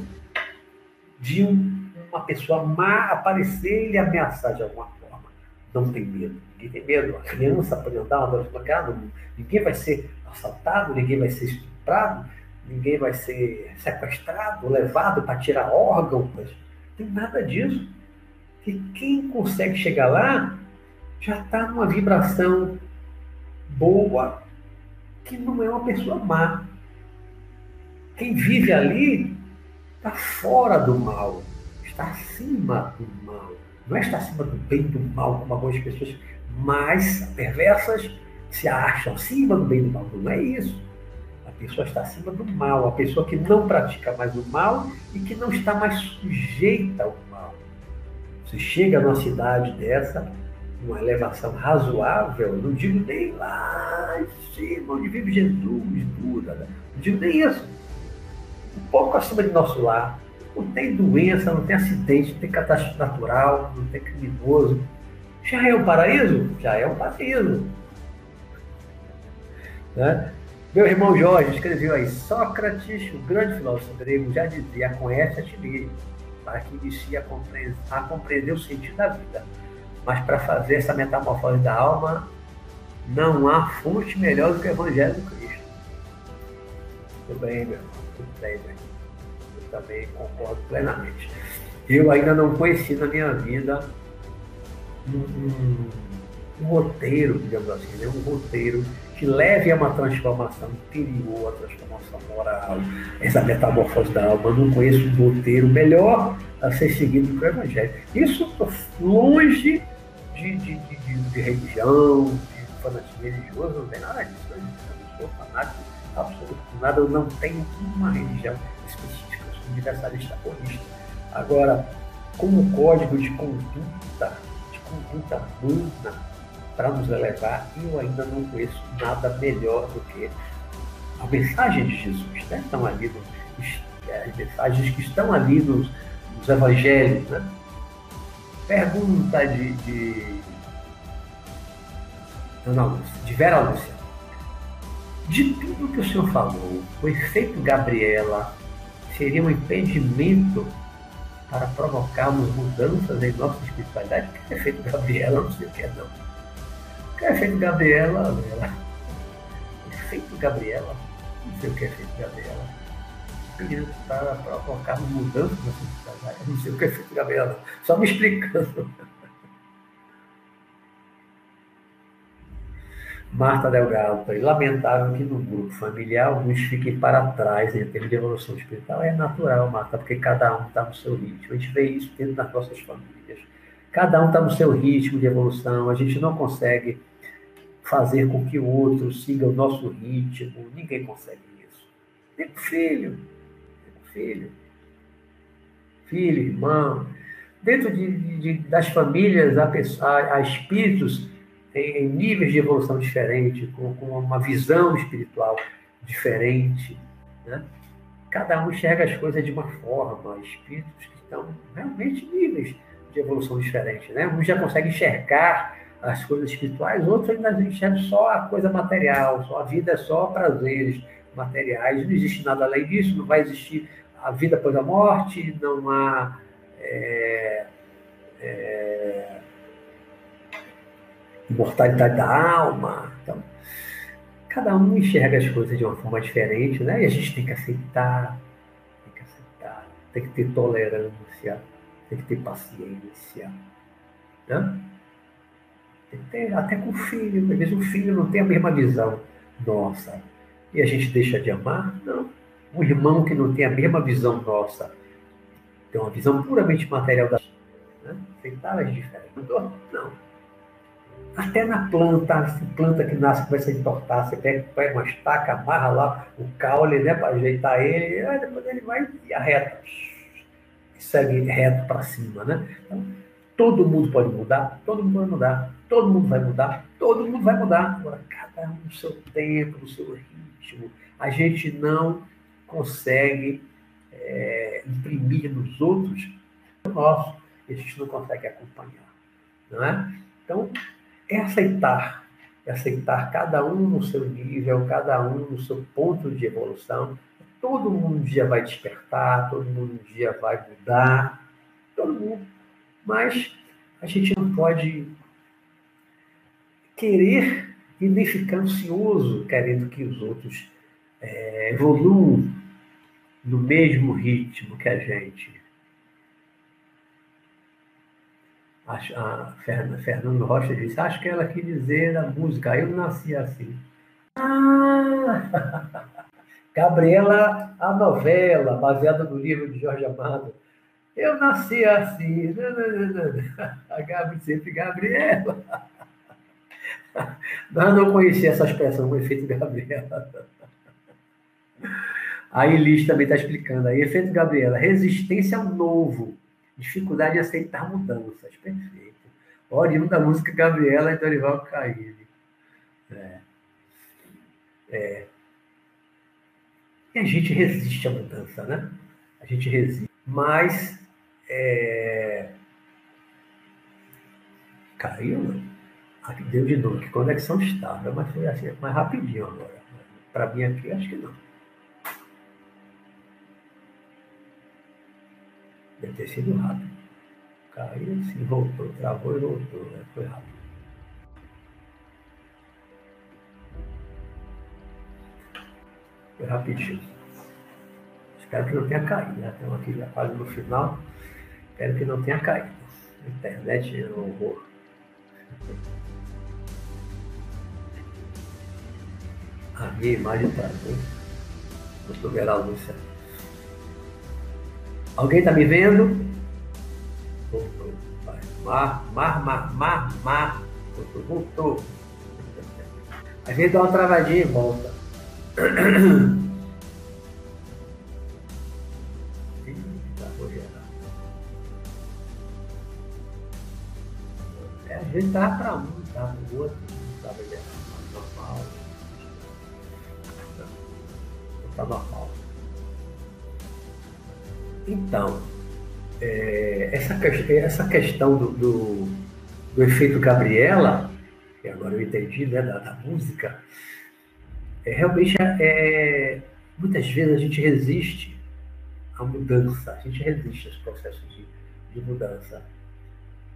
de um, uma pessoa má aparecer e lhe ameaçar de alguma forma. Não tem medo ninguém tem medo. A criança pode andar uma espancada, ninguém vai ser assaltado, ninguém vai ser estuprado, ninguém vai ser sequestrado, levado para tirar órgãos. Tem nada disso. Que quem consegue chegar lá já está numa vibração boa, que não é uma pessoa má. Quem vive ali está fora do mal, está acima do mal. Não é estar acima do bem e do mal, como algumas pessoas mas perversas se acham acima do bem e do mal. Não é isso. A pessoa está acima do mal, a pessoa que não pratica mais o mal e que não está mais sujeita ao mal. Você chega numa cidade dessa, uma elevação razoável, não digo nem lá em cima, onde vive Jesus, Buda, né? não digo nem isso. Um pouco acima de nosso lar. Não tem doença, não tem acidente, não tem catástrofe natural, não tem criminoso, já é um paraíso? Já é um paraíso. Né? Meu irmão Jorge escreveu aí: Sócrates, o grande filósofo grego, já dizia: conhece a ti mesmo, para que inicie a compreender, a compreender o sentido da vida. Mas para fazer essa metamorfose da alma, não há fonte melhor do que o Evangelho do Cristo. Tudo bem, meu irmão, tudo bem, meu irmão. Também concordo plenamente. Eu ainda não conheci na minha vida um, um, um roteiro, digamos assim, né? um roteiro que leve a uma transformação interior, a transformação moral, essa metamorfose da alma. Eu não conheço um roteiro melhor a ser seguido que o Evangelho. Isso longe de, de, de, de, religião, de fanatismo religioso, não tem nada disso. Eu não sou fanático absoluto, nada, eu não tenho uma religião específica, universalista holista. Agora, como código de conduta, de conduta humana para nos elevar, eu ainda não conheço nada melhor do que a mensagem de Jesus. Né? Estão ali nos, as mensagens que estão ali nos, nos evangelhos. Né? Pergunta de, de Ana Lúcia, de Vera Lúcia. De tudo que o senhor falou, o efeito Gabriela seria um impedimento para provocarmos mudanças em nossa espiritualidade? O que é efeito Gabriela? Não sei o que é, não. O que é efeito Gabriela, Vera? Efeito Gabriela? Não sei o que é efeito Gabriela. Impedimento para provocarmos mudanças na espiritualidade? Não sei o que é efeito Gabriela. Só me explicando. Marta Delgado, lamentável que no grupo familiar alguns fiquem para trás em termos de evolução espiritual. É natural, Marta, porque cada um está no seu ritmo. A gente vê isso dentro das nossas famílias. Cada um está no seu ritmo de evolução. A gente não consegue fazer com que o outro siga o nosso ritmo. Ninguém consegue isso. Com filho. Nem filho. Filho, irmão. Dentro de, de, das famílias, há, há espíritos em, níveis de evolução diferentes, com, com, uma visão espiritual diferente. Né? Cada um enxerga as coisas de uma forma, espíritos que estão realmente níveis de evolução diferentes. Né? Uns já conseguem enxergar as coisas espirituais, outros ainda enxergam só a coisa material, só a vida é só prazeres materiais, não existe nada além disso, não vai existir a vida após a morte, não há. É, é, imortalidade da alma. Então, cada um enxerga as coisas de uma forma diferente, né? E a gente tem que aceitar, tem que aceitar, tem que ter tolerância, tem que ter paciência, né? Tem que ter, até com o filho, às vezes o filho não tem a mesma visão nossa. E a gente deixa de amar? Não. Um irmão que não tem a mesma visão nossa, tem uma visão puramente material da né? aceitar as diferenças. Não. Até na planta, se planta que nasce começa a entortar, você pega, pega uma estaca, amarra lá o caule, né, para ajeitar ele, e depois ele vai e arreta, segue reto para cima, né? Então, todo mundo pode mudar, todo mundo vai mudar, todo mundo vai mudar, todo mundo vai mudar. Agora, cada um no seu tempo, no seu ritmo. A gente não consegue é, imprimir nos outros o nosso, a gente não consegue acompanhar, não é? Então, é aceitar, é aceitar cada um no seu nível, cada um no seu ponto de evolução. Todo mundo um dia vai despertar, todo mundo um dia vai mudar, todo mundo. Mas a gente não pode querer e nem ficar ansioso querendo que os outros é, evoluam no mesmo ritmo que a gente. A, a Fernando Rocha disse, acho que ela quis dizer a música, eu nasci assim. Ah! Gabriela, a novela, baseada no livro de Jorge Amado. Eu nasci assim. A Gabi sempre Gabriela. Nós não conhecia essa expressão, o efeito Gabriela. A Elis também está explicando aí. Efeito Gabriela, resistência ao novo dificuldade de aceitar mudanças. Perfeito. Oriundo da música Gabriela e Dorival Caymmi. É. É. E a gente resiste à mudança, né? A gente resiste. Mas. É... Caiu, não? Aqui deu de novo, que conexão estável, mas foi assim, mais rapidinho agora. Para mim aqui, acho que não. Deve ter sido rápido. Caiu assim, voltou, travou e voltou. Né? Foi rápido. Foi rapidinho. Espero que não tenha caído. Né? Estamos aqui já quase no final. Espero que não tenha caído. Internet é um horror. A minha imagem está. Vou ver a luz. Alguém está me vendo? Vai. Mar, mar, mar, mar, mar. Voltou, voltou. A gente dá uma travadinha e volta. É, a gente tá para um, tá para o outro, tá normal. Tá normal. Então, é, essa, essa questão do, do, do, efeito Gabriela, que agora eu entendi, né, da, da música, é, realmente é, muitas vezes a gente resiste à mudança, a gente resiste aos processos de, de mudança.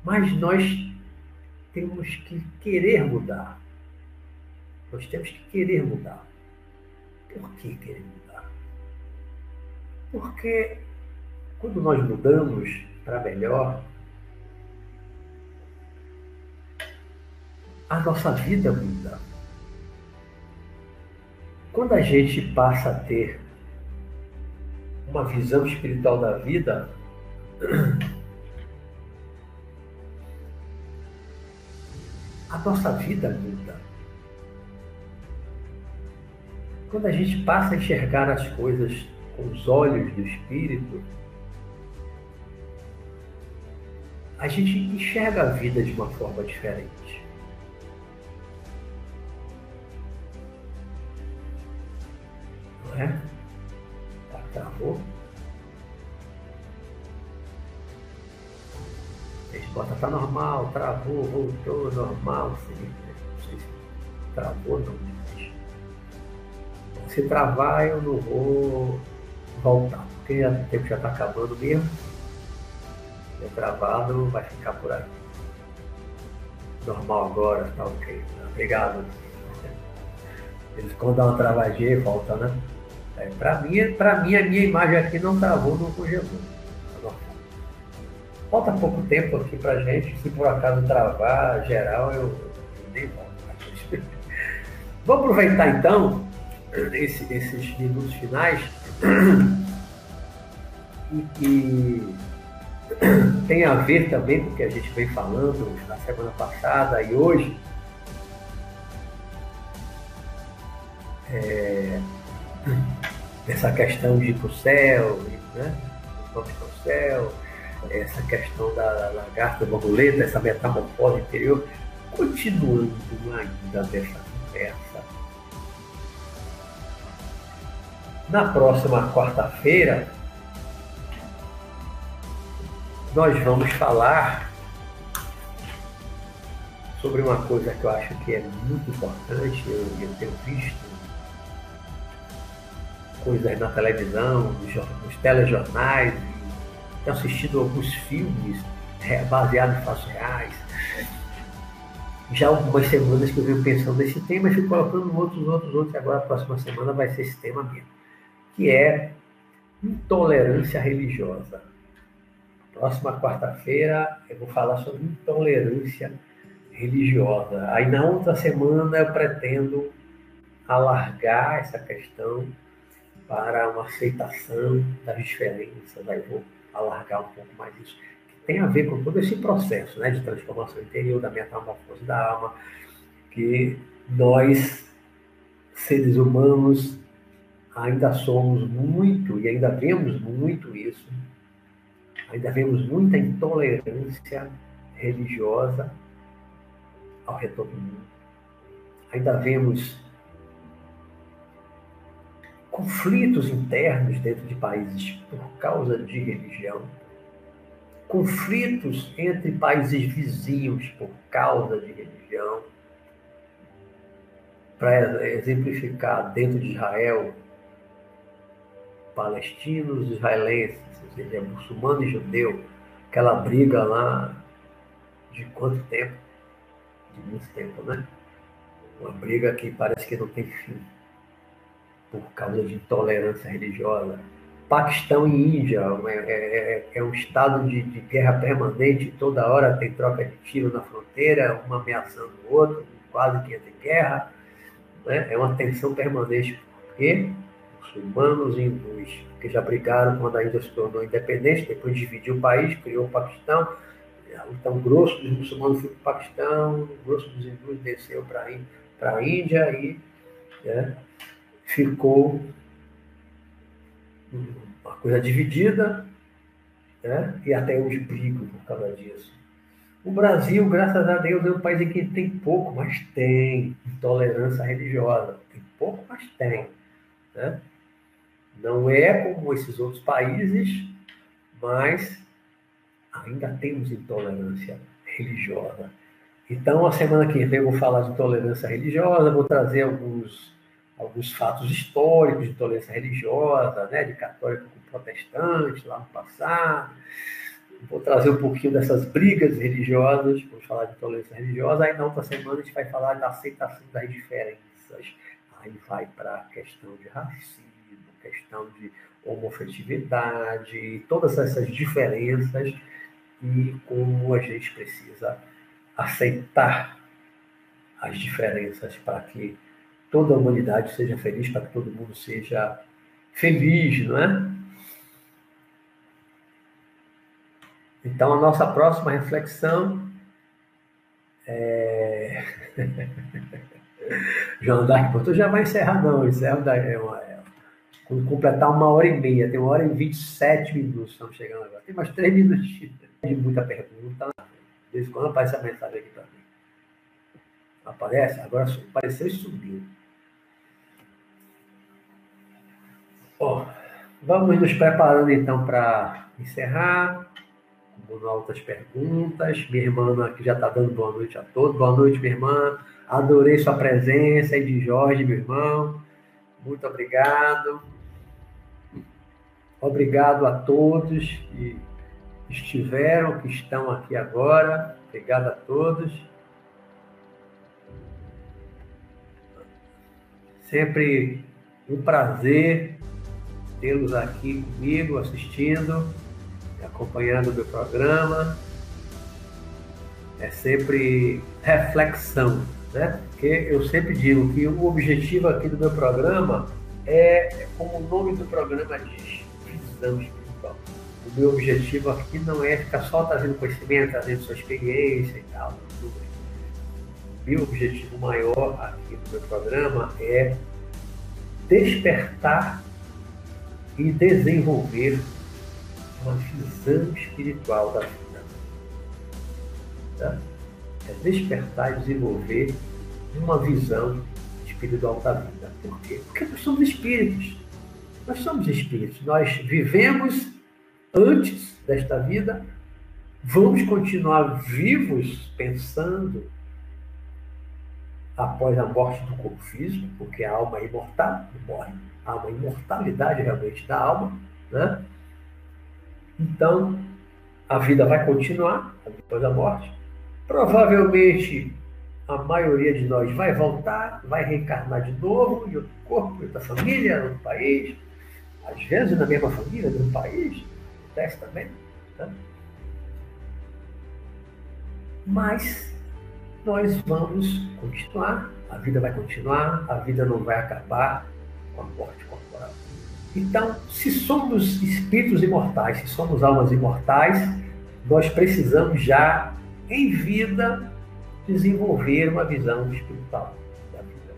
Mas nós temos que querer mudar. Nós temos que querer mudar. Por que querer mudar? Porque quando nós mudamos para melhor, a nossa vida muda. Quando a gente passa a ter uma visão espiritual da vida, a nossa vida muda. Quando a gente passa a enxergar as coisas com os olhos do Espírito, a gente enxerga a vida de uma forma diferente. Não é? Tá, travou? Bota, tá normal, travou, voltou, normal, sim. Sei se travou não. Se travar, eu não vou voltar, porque o tempo já está acabando mesmo. Se travado, vai ficar por aí. Normal agora, tá ok. Obrigado. Eles quando dá uma travadinha volta, né? É, para mim, pra mim, a minha imagem aqui não travou, não congelou. Falta pouco tempo aqui para gente. Se por acaso travar geral, eu, eu nem volto. Vou aproveitar então esse, esses minutos finais e que tem a ver também com o que a gente vem falando na semana passada e hoje. É, essa questão de ir para o céu, né? Vamos para o céu, essa questão da lagarta borboleta, essa metamorfose interior, continuando ainda dessa conversa. Na próxima quarta-feira, nós vamos falar sobre uma coisa que eu acho que é muito importante, eu, eu tenho visto coisas na televisão, nos, telejornais, tenho assistido alguns filmes é, baseados em fatos reais. Já algumas semanas que eu venho pensando nesse tema, e fui colocando outros, outros, outros, agora a próxima semana vai ser esse tema mesmo, que é intolerância religiosa. Próxima quarta-feira eu vou falar sobre intolerância religiosa. Aí na outra semana eu pretendo alargar essa questão para uma aceitação das diferenças. Aí vou alargar um pouco mais isso, que tem a ver com todo esse processo né, de transformação interior, da metamorfose da alma, que nós, seres humanos, ainda somos muito, e ainda vemos muito isso, ainda vemos muita intolerância religiosa ao redor do mundo. Ainda vemos conflitos internos dentro de países por causa de religião, conflitos entre países vizinhos por causa de religião. Para exemplificar, dentro de Israel, palestinos, israelenses, ou seja, muçulmano e judeu, aquela briga lá de quanto tempo? De muito tempo, né? Uma briga que parece que não tem fim por causa de intolerância religiosa. Paquistão e Índia é, é, é, é um estado de, de, guerra permanente, toda hora tem troca de tiro na fronteira, um ameaçando o outro, quase que entra em guerra. Né? É uma tensão permanente, porque muçulmanos e hindus, que já brigaram quando a Índia se tornou independente, depois dividiu o país, criou o Paquistão. Então, o grosso dos muçulmanos foi para o Paquistão, o grosso dos hindus desceu para a Índia e né, ficou uma coisa dividida, né? e até hoje brigam por causa disso. O Brasil, graças a Deus, é um país em que tem pouco, mas tem intolerância religiosa. Tem pouco, mas tem. Né? Não é como esses outros países, mas ainda temos intolerância religiosa. Então, a semana que vem eu vou falar de intolerância religiosa, vou trazer alguns, alguns fatos históricos de intolerância religiosa, né, de católico com protestante lá no passado. Vou trazer um pouquinho dessas brigas religiosas, vou falar de intolerância religiosa. Aí, na outra semana, a gente vai falar da aceitação das diferenças. Aí vai para a questão de racismo, questão de homofetividade, todas essas diferenças e como a gente precisa aceitar as diferenças para que toda a humanidade seja feliz, para que todo mundo seja feliz, não é? Então, a nossa próxima reflexão é. João Dark Porto já vai encerrar, não. Encerra é uma, é, quando completar uma hora e meia, tem uma hora e vinte e sete minutos, estamos chegando agora. Tem mais três minutos de muita pergunta. De vez em quando aparece a mensagem aqui mim. Aparece? Agora apareceu e subiu. Bom, vamos nos preparando então para encerrar. Vamos outras perguntas. Minha irmã aqui já está dando boa noite a todos. Boa noite, minha irmã. Adorei sua presença. E de Jorge, meu irmão. Muito obrigado. Obrigado a todos que estiveram, que estão aqui agora. Obrigado a todos. Sempre um prazer tê-los aqui comigo, assistindo, acompanhando o meu programa. É sempre reflexão, né? Porque eu sempre digo que o objetivo aqui do meu programa é, como o nome do programa diz, espiritual. O meu objetivo aqui não é ficar só trazendo conhecimento, trazendo sua experiência e tal. Tudo bem. Meu objetivo maior aqui no meu programa é despertar e desenvolver uma visão espiritual da vida. Tá? É despertar e desenvolver uma visão espiritual da vida. Por quê? Porque nós somos espíritos. Nós somos espíritos. Nós vivemos antes desta vida, vamos continuar vivos pensando após a morte do corpo físico, porque a alma é imortal, não morre. Há uma imortalidade realmente da alma. Né? Então, a vida vai continuar depois da morte. Provavelmente a maioria de nós vai voltar, vai reencarnar de novo em outro corpo, em outra família, em outro país, às vezes na mesma família, no país, acontece também. Né? Mas nós vamos continuar, a vida vai continuar, a vida não vai acabar com a morte corporal. Então, se somos espíritos imortais, se somos almas imortais, nós precisamos já, em vida, desenvolver uma visão espiritual da vida.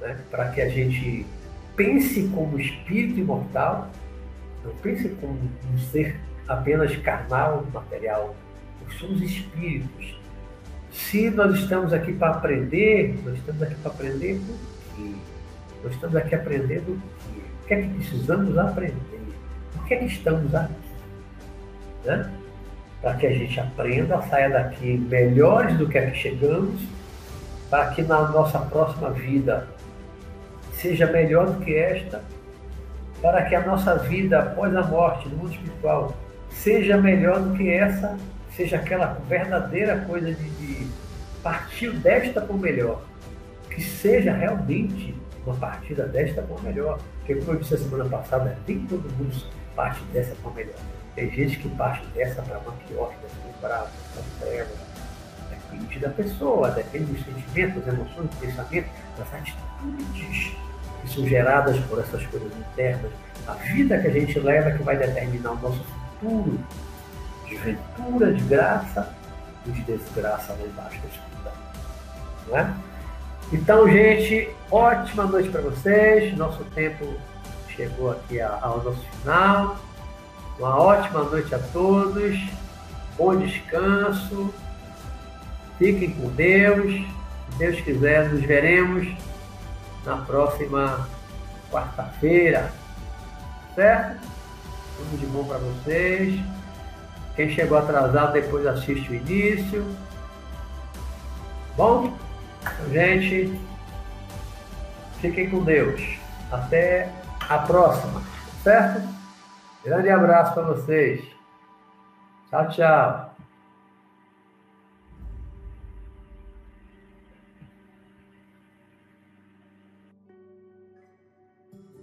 Né? Para que a gente pense como espírito imortal, não pense como um ser apenas carnal, material. Nós somos espíritos. Se nós estamos aqui para aprender, nós estamos aqui para aprender do quê? Nós estamos aqui aprendendo o quê? O que é que precisamos aprender? Por que é que estamos aqui? Né? Para que a gente aprenda, saia daqui melhores do que aqui chegamos, para que na nossa próxima vida seja melhor do que esta, para que a nossa vida após a morte no mundo espiritual seja melhor do que essa, seja aquela verdadeira coisa de, de partir desta por melhor, que seja realmente uma partida desta por melhor, porque como eu disse a semana passada, nem todo mundo parte dessa por melhor. Tem gente que parte dessa para uma pior, para para treva. Depende da pessoa, depende dos sentimentos, das emoções, do pensamento, das atitudes que são geradas por essas coisas internas, a vida que a gente leva que vai determinar o nosso futuro de ventura, de graça e de desgraça lá embaixo da escuridão. Não é? Então, gente, ótima noite para vocês. Nosso tempo chegou aqui ao nosso final. Uma ótima noite a todos. bom descanso, fiquem com Deus. Se Deus quiser, nos veremos na próxima quarta-feira, certo? Tudo de bom para vocês. Quem chegou atrasado, depois assiste o início. Bom, gente, fiquem com Deus. Até a próxima, certo? Grande abraço para vocês. Tchau, tchau.